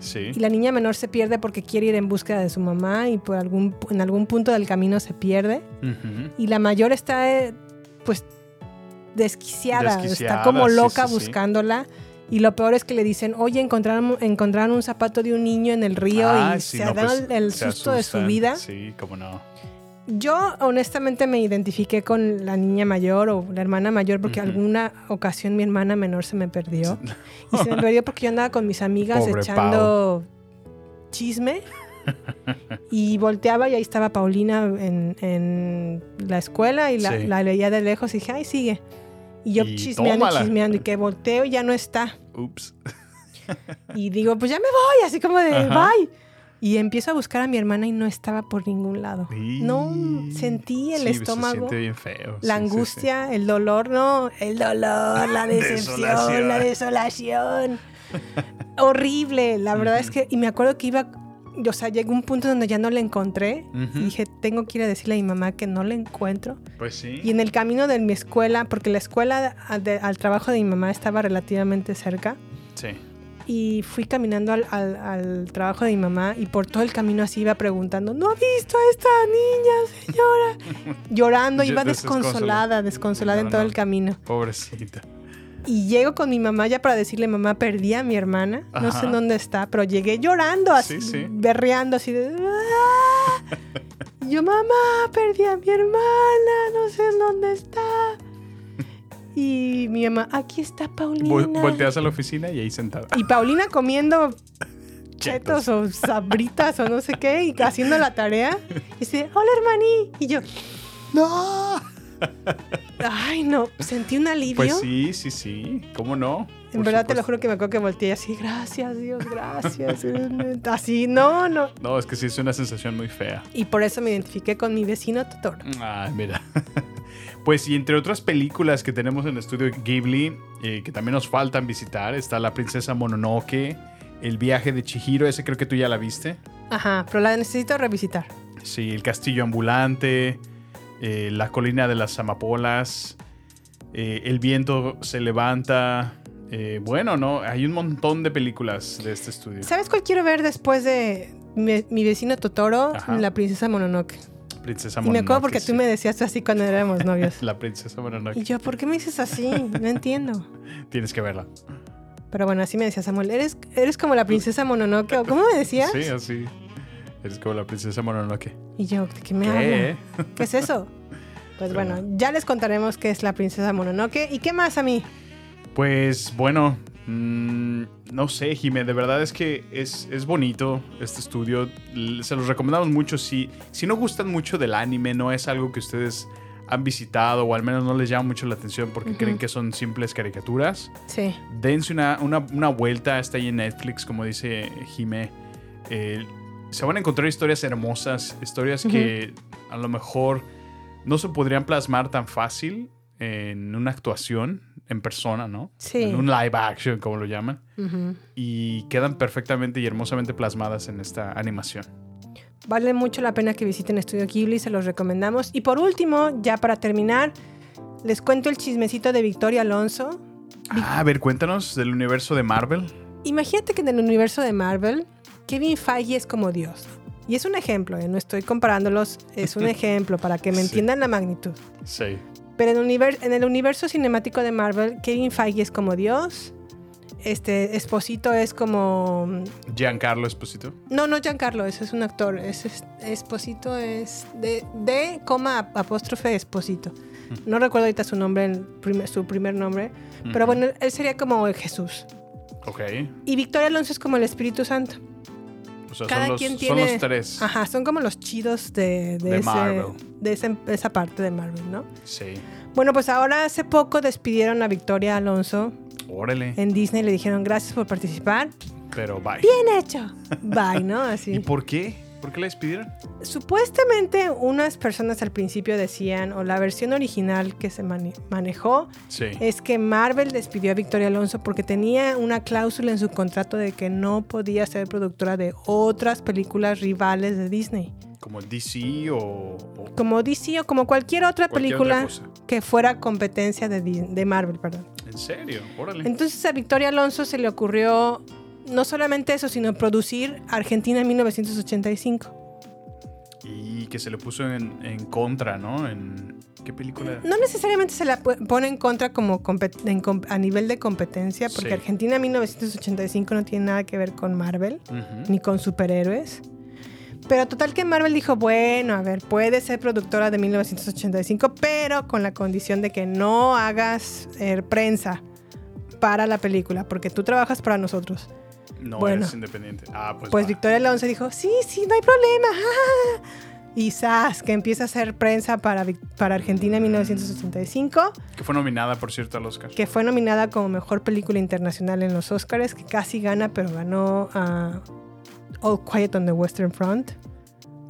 Sí. Y la niña menor se pierde porque quiere ir en búsqueda de su mamá y por algún, en algún punto del camino se pierde. Y la mayor está, eh, pues, desquiciada, Desquiciada, está como loca sí, sí. buscándola. Y lo peor es que le dicen, oye, encontraron, encontraron un zapato de un niño en el río Ah, y se no, dan pues, el, susto de su vida. Sí, cómo no. Yo honestamente me identifiqué con la niña mayor o la hermana mayor porque Ujú. alguna ocasión mi hermana menor se me perdió. Y se me perdió porque yo andaba con mis amigas Pobre echando chisme. Y volteaba y ahí estaba Paulina en, en la escuela y la, Sí. la veía de lejos y dije, ay, sigue. Y yo Y chismeando, y chismeando y que volteo y ya no está. Ups. Y digo, pues ya me voy, así como de, Ajá. bye. Y empiezo a buscar a mi hermana y no estaba por ningún lado. No, sentí el Sí, estómago. Se bien feo. La sí, angustia, el dolor, no, el dolor, la decepción, Desolación. la desolación. Horrible, la verdad es que, y me acuerdo que iba, o sea, llegó un punto donde ya no la encontré. Y dije, tengo que ir a decirle a mi mamá que no la encuentro. Pues sí. Y en el camino de mi escuela, porque la escuela a- de- al trabajo de mi mamá estaba relativamente cerca, Sí. Y fui caminando al, al- al trabajo de mi mamá y por todo el camino así iba preguntando, ¿no ha visto a esta niña, señora? Llorando, iba desconsola- desconsolada, desconsolada en No, todo no. el camino. Pobrecita. Y llego con mi mamá ya para decirle, mamá, perdí a mi hermana, no sé en dónde está, pero llegué llorando, así, Sí, sí. berreando, así de... "Ah". Yo, mamá, perdí a mi hermana, no sé en dónde está. Y mi mamá, aquí está Paulina. Vol- volteas a la oficina y ahí sentada. Y Paulina comiendo Chetos. o sabritas o no sé qué y haciendo la tarea. Y dice, hola hermaní. Y yo, ¡No! ay no, sentí un alivio. Pues sí, sí, sí. ¿Cómo no? en Por verdad te lo juro que me acuerdo que volteé así, gracias Dios, gracias. así, no, no. No, es que sí es una sensación muy fea. Y por eso me identifiqué con mi vecino Totoro. Ay, mira. Pues y entre otras películas que tenemos en el estudio Ghibli, eh, que también nos faltan visitar, está La Princesa Mononoke, El viaje de Chihiro, ese creo que tú ya la viste. Ajá, pero la necesito revisitar. Sí, El castillo ambulante, eh, La colina de las amapolas, eh, El viento se levanta. eh, bueno, ¿no? Hay un montón de películas de este estudio. ¿Sabes cuál quiero ver después de mi, mi vecino Totoro? Ajá. La princesa Mononoke. Princesa Y me acuerdo Mononoke, porque sí. tú me decías así cuando éramos novios. La Princesa Mononoke. Y yo, ¿por qué me dices así? No entiendo. Tienes que verla. Pero bueno, así me decía Samuel, ¿eres, eres como la princesa Mononoke? ¿O cómo me decías? Sí, así. Eres como la Princesa Mononoke. Y yo, ¿de qué me ¿Qué? habla? ¿Qué es eso? Pues bueno, ya les contaremos qué es la princesa Mononoke. ¿Y qué más a mí? Pues bueno, mm, no sé, Jimé, de verdad es que es, es bonito este estudio. Se los recomendamos mucho. Si, si no gustan mucho del anime, no es algo que ustedes han visitado o al menos no les llama mucho la atención porque creen que son simples caricaturas, Sí. dense una, una, una vuelta. Está ahí en Netflix, como dice Jimé. Eh, se van a encontrar historias hermosas, historias que a lo mejor no se podrían plasmar tan fácil en una actuación en persona, ¿no? Sí. En un live action, como lo llaman. Y quedan perfectamente y hermosamente plasmadas en esta animación. Vale mucho la pena que visiten Estudio Ghibli, se los recomendamos. Y por último, ya para terminar, les cuento el chismecito de Victoria Alonso. Ah, a ver, cuéntanos del universo de Marvel. Imagínate que en el universo de Marvel, Kevin Feige es como Dios. Y es un ejemplo, ¿eh? no estoy comparándolos, es un ejemplo para que me Sí. entiendan la magnitud. Sí. Pero en, univer- en el universo cinemático de Marvel, Kevin Feige es como Dios. Este Esposito es como. Giancarlo Esposito. No, no Giancarlo, ese es un actor. Ese es- Esposito es de, de coma apóstrofe Esposito. No recuerdo ahorita su nombre, el primer- su primer nombre. Pero bueno, él sería como el Jesús. Ok. Y Victoria Alonso es como el Espíritu Santo. O sea, Cada son, los, quien son los tres. Ajá, son como los chidos de, de, De ese- Marvel. de ese- esa parte de Marvel, ¿no? Sí. Bueno, pues ahora hace poco despidieron a Victoria Alonso Órale. en Disney. Le dijeron gracias por participar. Pero bye. Bien hecho. Bye, ¿no? ¿Y Así. por qué? ¿Por qué la despidieron? Supuestamente unas personas al principio decían, o la versión original que se mane- manejó, Sí. es que Marvel despidió a Victoria Alonso porque tenía una cláusula en su contrato de que no podía ser productora de otras películas rivales de Disney. Como DC o, o Como DC o como cualquier otra Cualquier película otra que fuera competencia de, de Marvel, perdón. ¿En serio? Órale. Entonces a Victoria Alonso se le ocurrió no solamente eso, sino producir Argentina en 1985. Y que se le puso en, en contra, ¿no? En, ¿Qué película? No necesariamente se la pone en contra como en a nivel de competencia, porque Sí. Argentina 1985 no tiene nada que ver con Marvel, ni con superhéroes. Pero total que Marvel dijo, bueno, a ver, puede ser productora de 1985, pero con la condición de que no hagas eh, prensa para la película, porque tú trabajas para nosotros. No, Bueno. eres independiente. Ah, pues. Pues va. Victoria Alonso dijo, sí, sí, no hay problema. Y Sas, que empieza a hacer prensa para, Argentina en 1985, Que fue nominada, por cierto, al Oscar. que fue nominada como Mejor Película Internacional en los Oscars, que casi gana, pero ganó a All Quiet on the Western Front.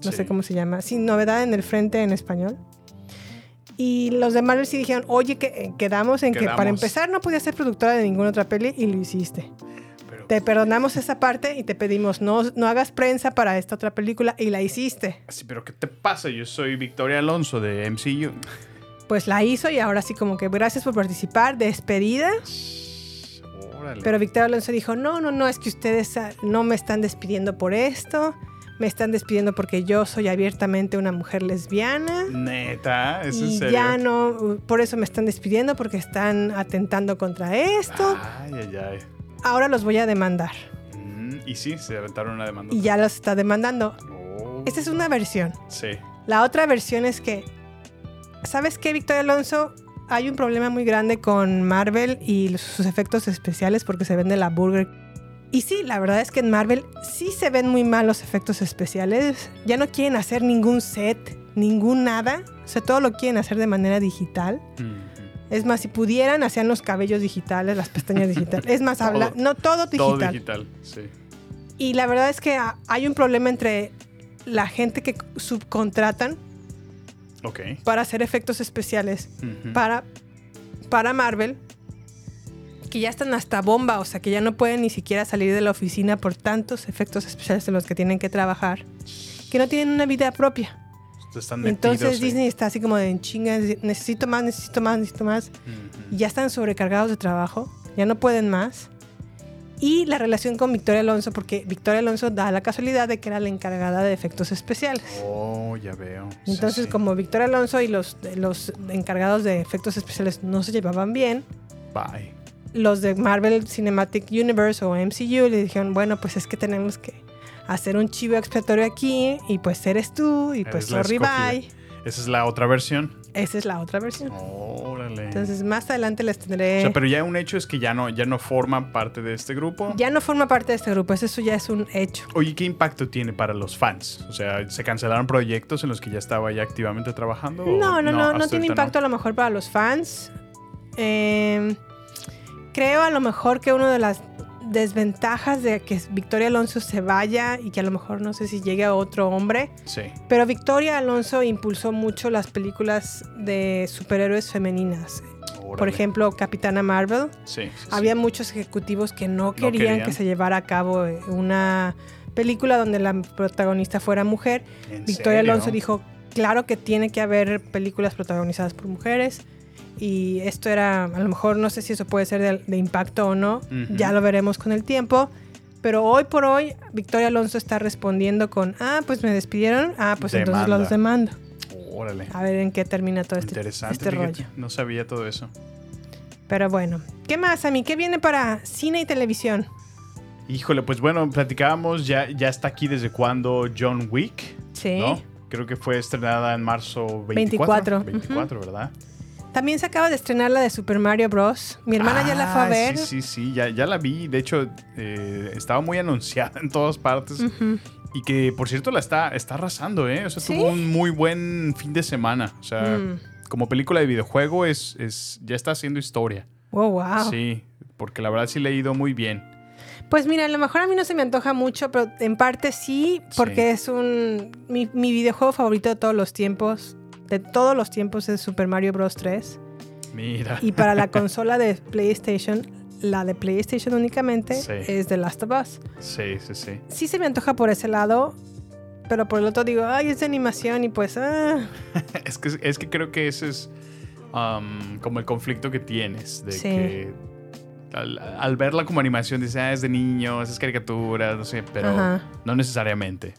No Sí. sé cómo se llama. Sin novedad en el frente en español. Y los de Marvel sí dijeron, oye, que eh, quedamos en que para empezar no podías ser productora de ninguna otra peli y lo hiciste. Te perdonamos esa parte y te pedimos no, no hagas prensa para esta otra película y la hiciste. sí, pero ¿qué te pasa? Yo soy Victoria Alonso de MCU. Pues la hizo y ahora sí como que gracias por participar, despedida. Órale. Pero Victoria Alonso dijo, no, no, no, es que ustedes ah, no me están despidiendo por esto, me están despidiendo porque yo soy abiertamente una mujer lesbiana. Neta, ¿es en Y serio? ya no, por eso me están despidiendo porque están atentando contra esto. Ay, ay, ay. Ahora los voy a demandar. Mm, y sí, se aventaron una demanda. Y ya los está demandando. Oh, Esta es una versión. Sí. La otra versión es que, ¿sabes qué, Victoria Alonso? Hay un problema muy grande con Marvel y sus efectos especiales porque se vende la burger. Y sí, la verdad es que en Marvel sí se ven muy mal los efectos especiales. Ya no quieren hacer ningún set, ningún nada. O sea, todo lo quieren hacer de manera digital. Mhm. Es más, si pudieran, hacían los cabellos digitales, las pestañas digitales. Es más, Todo. habla, no todo digital. Todo digital, sí. Y la verdad es que hay un problema entre la gente que subcontratan para hacer efectos especiales para, para Marvel que ya están hasta bomba, o sea que ya no pueden ni siquiera salir de la oficina por tantos efectos especiales en los que tienen que trabajar, que no tienen una vida propia. Están metidos. Entonces. Disney está así como de en chinga, necesito más, necesito más, necesito más. Ya están sobrecargados de trabajo, ya no pueden más. Y la relación con Victoria Alonso, porque Victoria Alonso da la casualidad de que era la encargada de efectos especiales. Oh, ya veo. Sí, Entonces, sí. como Victoria Alonso y los, los encargados de efectos especiales no se llevaban bien, Bye. los de Marvel Cinematic Universe o MCU le dijeron, bueno, pues es que tenemos que hacer un chivo expiatorio aquí y pues eres tú y pues sorry bye. Esa es la otra versión. Esa es la otra versión. Órale. Entonces, más adelante les o tendré... sea, pero ya un hecho es que ya no, ya no forma parte de este grupo. Ya no forma parte de este grupo, eso ya es un hecho. Oye, ¿qué impacto tiene para los fans? O sea, ¿se cancelaron proyectos en los que ya estaba ya activamente trabajando? o No, no, no, no, tiene impacto a lo mejor para los fans. Eh, creo a lo mejor que uno de las desventajas de que Victoria Alonso se vaya y que a lo mejor no sé si llegue a otro hombre. Sí. Pero Victoria Alonso impulsó mucho las películas de superhéroes femeninas. Por ejemplo, Capitana Marvel. Sí. Había muchos ejecutivos que no querían, querían. que se llevara a cabo eh, una película donde la protagonista fuera mujer. ¿En Victoria serio? Alonso dijo, claro que tiene que haber películas protagonizadas por mujeres. Y esto era, a lo mejor no sé si eso puede ser de, de impacto o no, ya lo veremos con el tiempo. Pero hoy por hoy, Victoria Alonso está respondiendo con, ah, pues me despidieron, ah, pues entonces los demando. Órale. A ver en qué termina todo este, Interesante. este rollo. No sabía todo eso. Pero bueno, ¿qué más, a mí? ¿Qué viene para cine y televisión? Híjole, pues bueno, platicábamos, ya, ya está aquí desde cuando John Wick, Sí. ¿no? Creo que fue estrenada en marzo 24. 24, 24, ¿verdad? También se acaba de estrenar la de Super Mario Bros. Mi hermana ya la fue a Ah, ver. Sí, sí, sí, ya, ya la vi. De hecho, eh, estaba muy anunciada en todas partes. Y que, por cierto, la está, está arrasando, ¿eh? O sea, ¿Sí? tuvo un muy buen fin de semana. O sea, Mm. como película de videojuego es, es, ya está haciendo historia. Oh, wow. Sí, porque la verdad sí le ha ido muy bien. Pues mira, a lo mejor a mí no se me antoja mucho, pero en parte sí, porque es un. Mi, mi videojuego favorito de todos los tiempos. De todos los tiempos es Super Mario Bros. 3. Mira. Y para la consola de PlayStation, la de PlayStation únicamente, Sí. es The Last of Us. Sí, sí, sí. Sí se me antoja por ese lado, pero por el otro digo, ay, es de animación y pues, ah. Es que, es que creo que ese es um, como el conflicto que tienes. De Sí. que al, al verla como animación dices, ah, es de niños, es caricatura, no sé, pero Ajá. no necesariamente.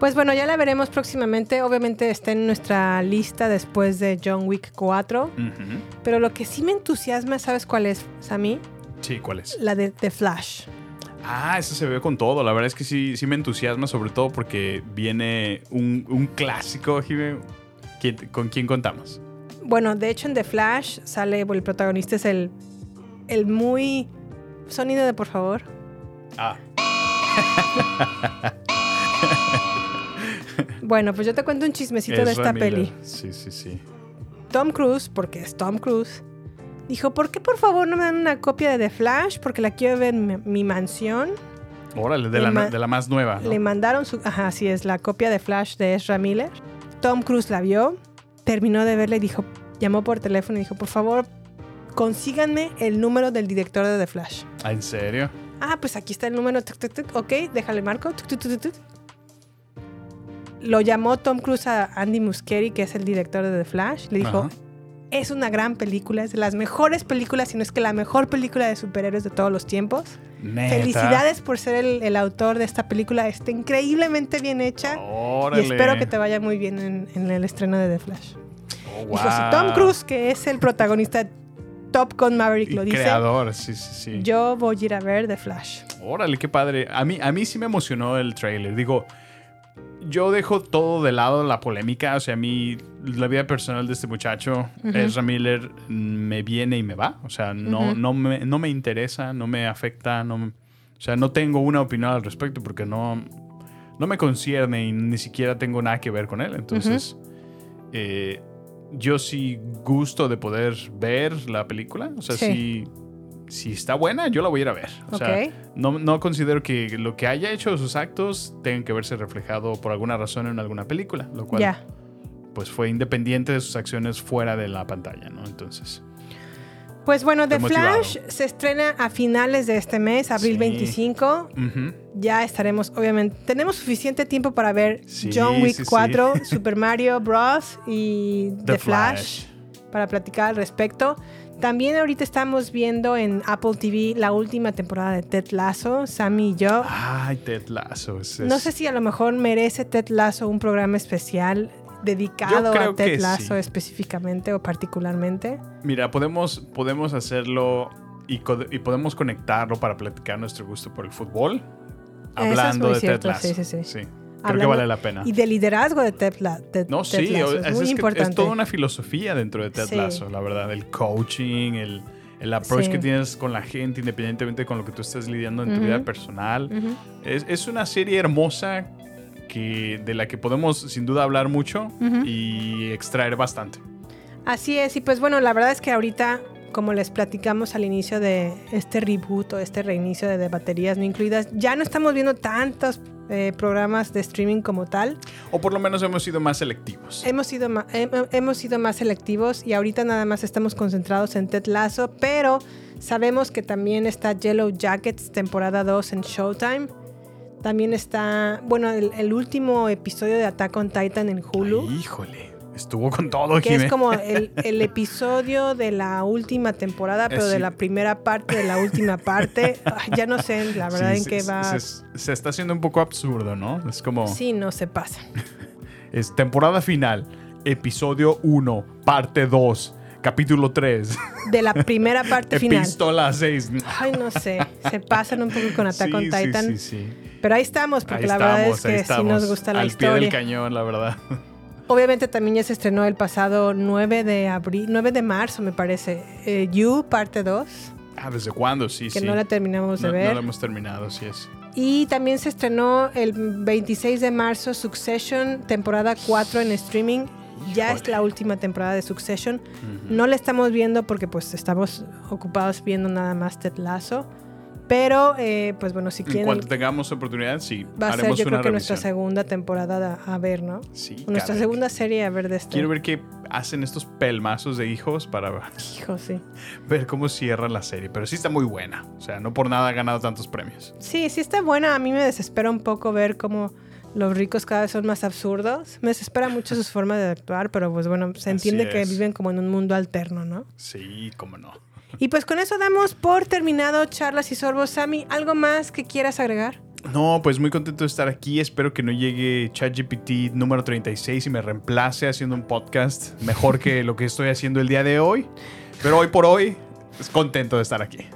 Pues bueno, ya la veremos próximamente. Obviamente está en nuestra lista después de John Wick 4. Ujú. Pero lo que sí me entusiasma, ¿sabes cuál es, Sammy? Sí, ¿cuál es? La de The Flash. Ah, eso se ve con todo. La verdad es que sí, sí me entusiasma, sobre todo porque viene un, un clásico. ¿Quién- ¿Con quién contamos? Bueno, de hecho en The Flash sale, bueno, el protagonista es el, el muy... Sonido de por favor. Ah, Bueno, pues yo te cuento un chismecito de esta Miller. peli. Sí, sí, sí. Tom Cruise, porque es Tom Cruise, dijo, ¿por qué por favor no me dan una copia de The Flash? Porque la quiero ver en mi, mi mansión. Órale, de la, de la más nueva. ¿no? Le mandaron su... Ajá, así es, la copia de Flash de Ezra Miller. Tom Cruise la vio, terminó de verla y dijo, llamó por teléfono y dijo, por favor, consíganme el número del director de The Flash. Ah, ¿En serio? Ah, pues aquí está el número. tuc, tuc, tuc, Ok, déjale marco. Lo llamó Tom Cruise a Andy Muschietti, que es el director de The Flash. Le dijo, Ajá. es una gran película, es de las mejores películas, si no es que la mejor película de superhéroes de todos los tiempos. Neta. Felicidades por ser el, el autor de esta película. Está increíblemente bien hecha. Órale. Y espero que te vaya muy bien en, en el estreno de The Flash. Oh, Dijo, si wow. Tom Cruise, que es el protagonista Top Gun Maverick, lo dice, creador, sí, sí, sí. yo voy a ir a ver The Flash. Órale, qué padre. A mí, a mí sí me emocionó el trailer. Digo, yo dejo todo de lado la polémica. O sea, a mí la vida personal de este muchacho, Ezra Miller, me viene y me va. O sea, no, no, me, no me interesa, no me afecta. No, o sea, no tengo una opinión al respecto porque no, no me concierne y ni siquiera tengo nada que ver con él. Entonces, eh, yo sí gusto de poder ver la película. O sea, Sí. Si está buena, yo la voy a ir a ver. O sea, no, no considero que lo que haya hecho sus actos tengan que verse reflejado por alguna razón en alguna película, lo cual pues fue independiente de sus acciones fuera de la pantalla, ¿no? Entonces, Pues bueno, The motivado. Flash se estrena a finales de este mes, abril Sí. 25. ujú. Ya estaremos, obviamente, tenemos suficiente tiempo para ver Sí, John Wick sí, sí. 4, Super Mario Bros. y The, The Flash, para platicar al respecto. También ahorita estamos viendo en Apple TV la última temporada de Ted Lasso, Sammy y yo. Ay, Ted Lasso. es- No es- sé si a lo mejor merece Ted Lasso un programa especial dedicado a Ted Lasso sí. específicamente o particularmente. Mira, podemos, podemos hacerlo y, y podemos conectarlo para platicar nuestro gusto por el fútbol. Hablando de cierto, Ted Lasso. sí, sí, sí. Creo que vale la pena. Y de liderazgo de Ted, La- No, Ted sí, Lasso. es, Es, muy es importante. es toda una filosofía dentro de Ted Sí. Lasso, la verdad. El coaching, el, el approach Sí. que tienes con la gente, independientemente con lo que tú estés lidiando en tu Ujú. vida personal. Ujú. es, es una serie hermosa que, de la que podemos sin duda hablar mucho Ujú. y extraer bastante. Así es, y pues bueno, la verdad es que ahorita, como les platicamos al inicio de este reboot o este reinicio de, de baterías no incluidas, ya no estamos viendo tantos eh, programas de streaming como tal. O por lo menos hemos sido más selectivos. Hemos sido, ma- hem- hemos sido más selectivos y ahorita nada más estamos concentrados en Ted Lasso, pero sabemos que también está Yellow Jackets temporada 2 en Showtime. También está, bueno, el, el último episodio de Attack on Titan en Hulu. Ay, híjole, estuvo con todo, que Jimé. es como el, el episodio de la última temporada, pero de la primera parte de la última parte. Ay, ya no sé la verdad Sí, en se- qué va. Se, se está haciendo un poco absurdo, ¿no? Es como... Sí, no se pasa. Es temporada final, episodio 1, parte 2, capítulo 3, De la primera parte final. epístola 6. Ay, no sé. Se pasan un poco con Attack on Sí, Titan. Sí, sí, sí. Pero ahí estamos, porque Ahí la verdad estamos, es ahí que sí nos gusta la al pie historia. del cañón, la verdad. Obviamente también ya se estrenó el pasado 9 de abril, 9 de marzo, me parece. eh, You, parte 2, Ah, ¿desde cuándo? Sí, que sí. no la terminamos de No- ver. no la hemos terminado, sí es. Y también se estrenó el 26 de marzo Succession, temporada 4 en streaming. Ya es la última temporada de Succession. No la estamos viendo porque pues estamos ocupados viendo nada más Ted Lasso. Pero eh, pues bueno, si En quieren, cuanto tengamos oportunidad, sí, va a ser haremos yo una creo que nuestra segunda temporada a, a ver, ¿no? Sí, Nuestra segunda serie a ver de este. Quiero ver qué hacen estos pelmazos de hijos para Hijo, sí. ver cómo cierran la serie. Pero sí está muy buena. O sea, no por nada ha ganado tantos premios. Sí, sí está buena. A mí me desespera un poco ver cómo los ricos cada vez son más absurdos. Me desespera mucho sus formas de actuar, pero pues bueno, se entiende que viven como en un mundo alterno, ¿no? Sí, cómo no. Y pues con eso damos por terminado charlas y sorbos. Sammy, ¿algo más que quieras agregar? No, pues muy contento de estar aquí. Espero que no llegue ChatGPT número 36 y me reemplace haciendo un podcast mejor que lo que estoy haciendo el día de hoy. Pero hoy por hoy, es contento de estar aquí.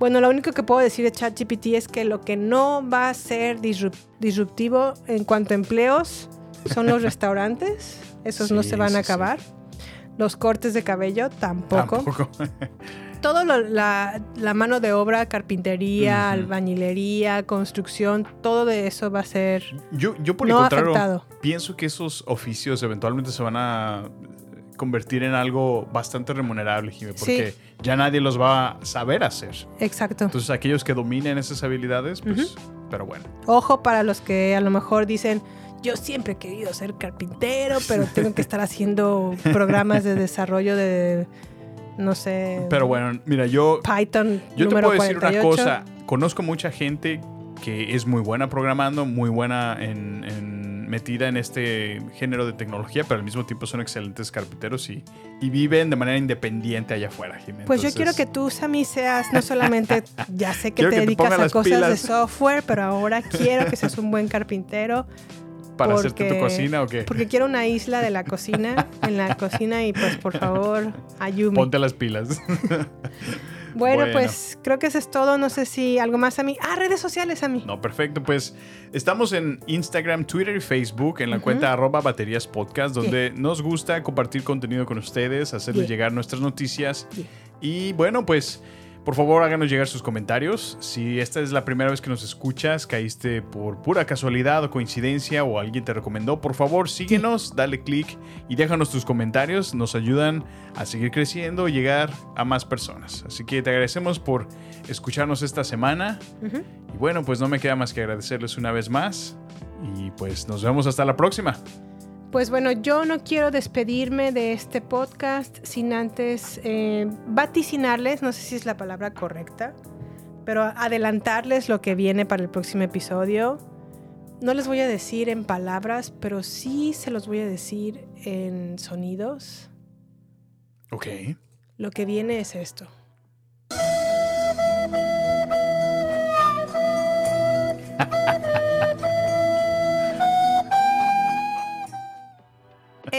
Bueno, lo único que puedo decir de ChatGPT es que lo que no va a ser disrup- disruptivo en cuanto a empleos son los restaurantes. Esos no Sí, se van sí, a sí. acabar. Los cortes de cabello tampoco. Tampoco. todo lo- la, la mano de obra, carpintería, Ujú. albañilería, construcción, todo de eso va a ser Yo, yo por No el contrario, afectado. pienso que esos oficios eventualmente se van a convertir en algo bastante remunerable, Jimé, porque ya nadie los va a saber hacer. exacto. Entonces, aquellos que dominen esas habilidades, pues, pero bueno. Ojo para los que a lo mejor dicen, yo siempre he querido ser carpintero, pero tengo que estar haciendo programas de desarrollo de, no sé, Pero bueno, mira, yo, Python yo te puedo decir 48. una cosa. Conozco mucha gente que es muy buena programando, muy buena en, en- metida en este género de tecnología, pero al mismo tiempo son excelentes carpinteros y, y viven de manera independiente allá afuera. Pues yo quiero que tú, Sammy, seas no solamente, ya sé que Quiero te que dedicas a cosas de software, pero ahora quiero que seas un buen carpintero. ¿Para hacerte tu porque- cocina o qué? Porque quiero una isla de la cocina, en la cocina y pues por favor, ayúdame. Ponte las pilas. Bueno, Bueno. pues creo que eso es todo. No sé si algo más a mí. Ah, redes sociales a mí. No, perfecto. Pues estamos en Instagram, Twitter y Facebook en la cuenta arroba baterías podcast, donde nos gusta compartir contenido con ustedes, hacerles Yeah. llegar nuestras noticias. Yeah. Y bueno, pues por favor háganos llegar sus comentarios. Si esta es la primera vez que nos escuchas, caíste por pura casualidad o coincidencia o alguien te recomendó, por favor síguenos, dale click y déjanos tus comentarios. Nos ayudan a seguir creciendo y llegar a más personas. Así que te agradecemos por escucharnos esta semana. Y bueno, pues no me queda más que agradecerles una vez más. Y pues nos vemos hasta la próxima. Pues bueno, yo no quiero despedirme de este podcast sin antes eh, vaticinarles, no sé si es la palabra correcta, pero adelantarles lo que viene para el próximo episodio. No les voy a decir en palabras, pero sí se los voy a decir en sonidos. Ok. Lo que viene es esto.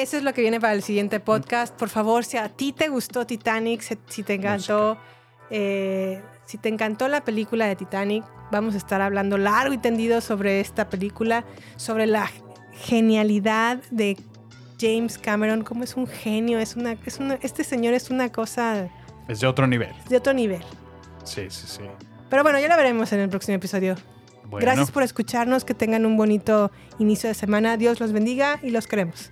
Eso es lo que viene para el siguiente podcast. Por favor, si a ti te gustó Titanic, si, te encantó, eh, si te encantó la película de Titanic, vamos a estar hablando largo y tendido sobre esta película, sobre la genialidad de James Cameron, cómo es un genio, es una, es una, este señor es una cosa Es de otro nivel. de otro nivel. Sí, sí, sí. Pero bueno, ya lo veremos en el próximo episodio. Bueno, Gracias por escucharnos, que tengan un bonito inicio de semana. Dios los bendiga y los queremos.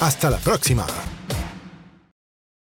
Hasta la próxima.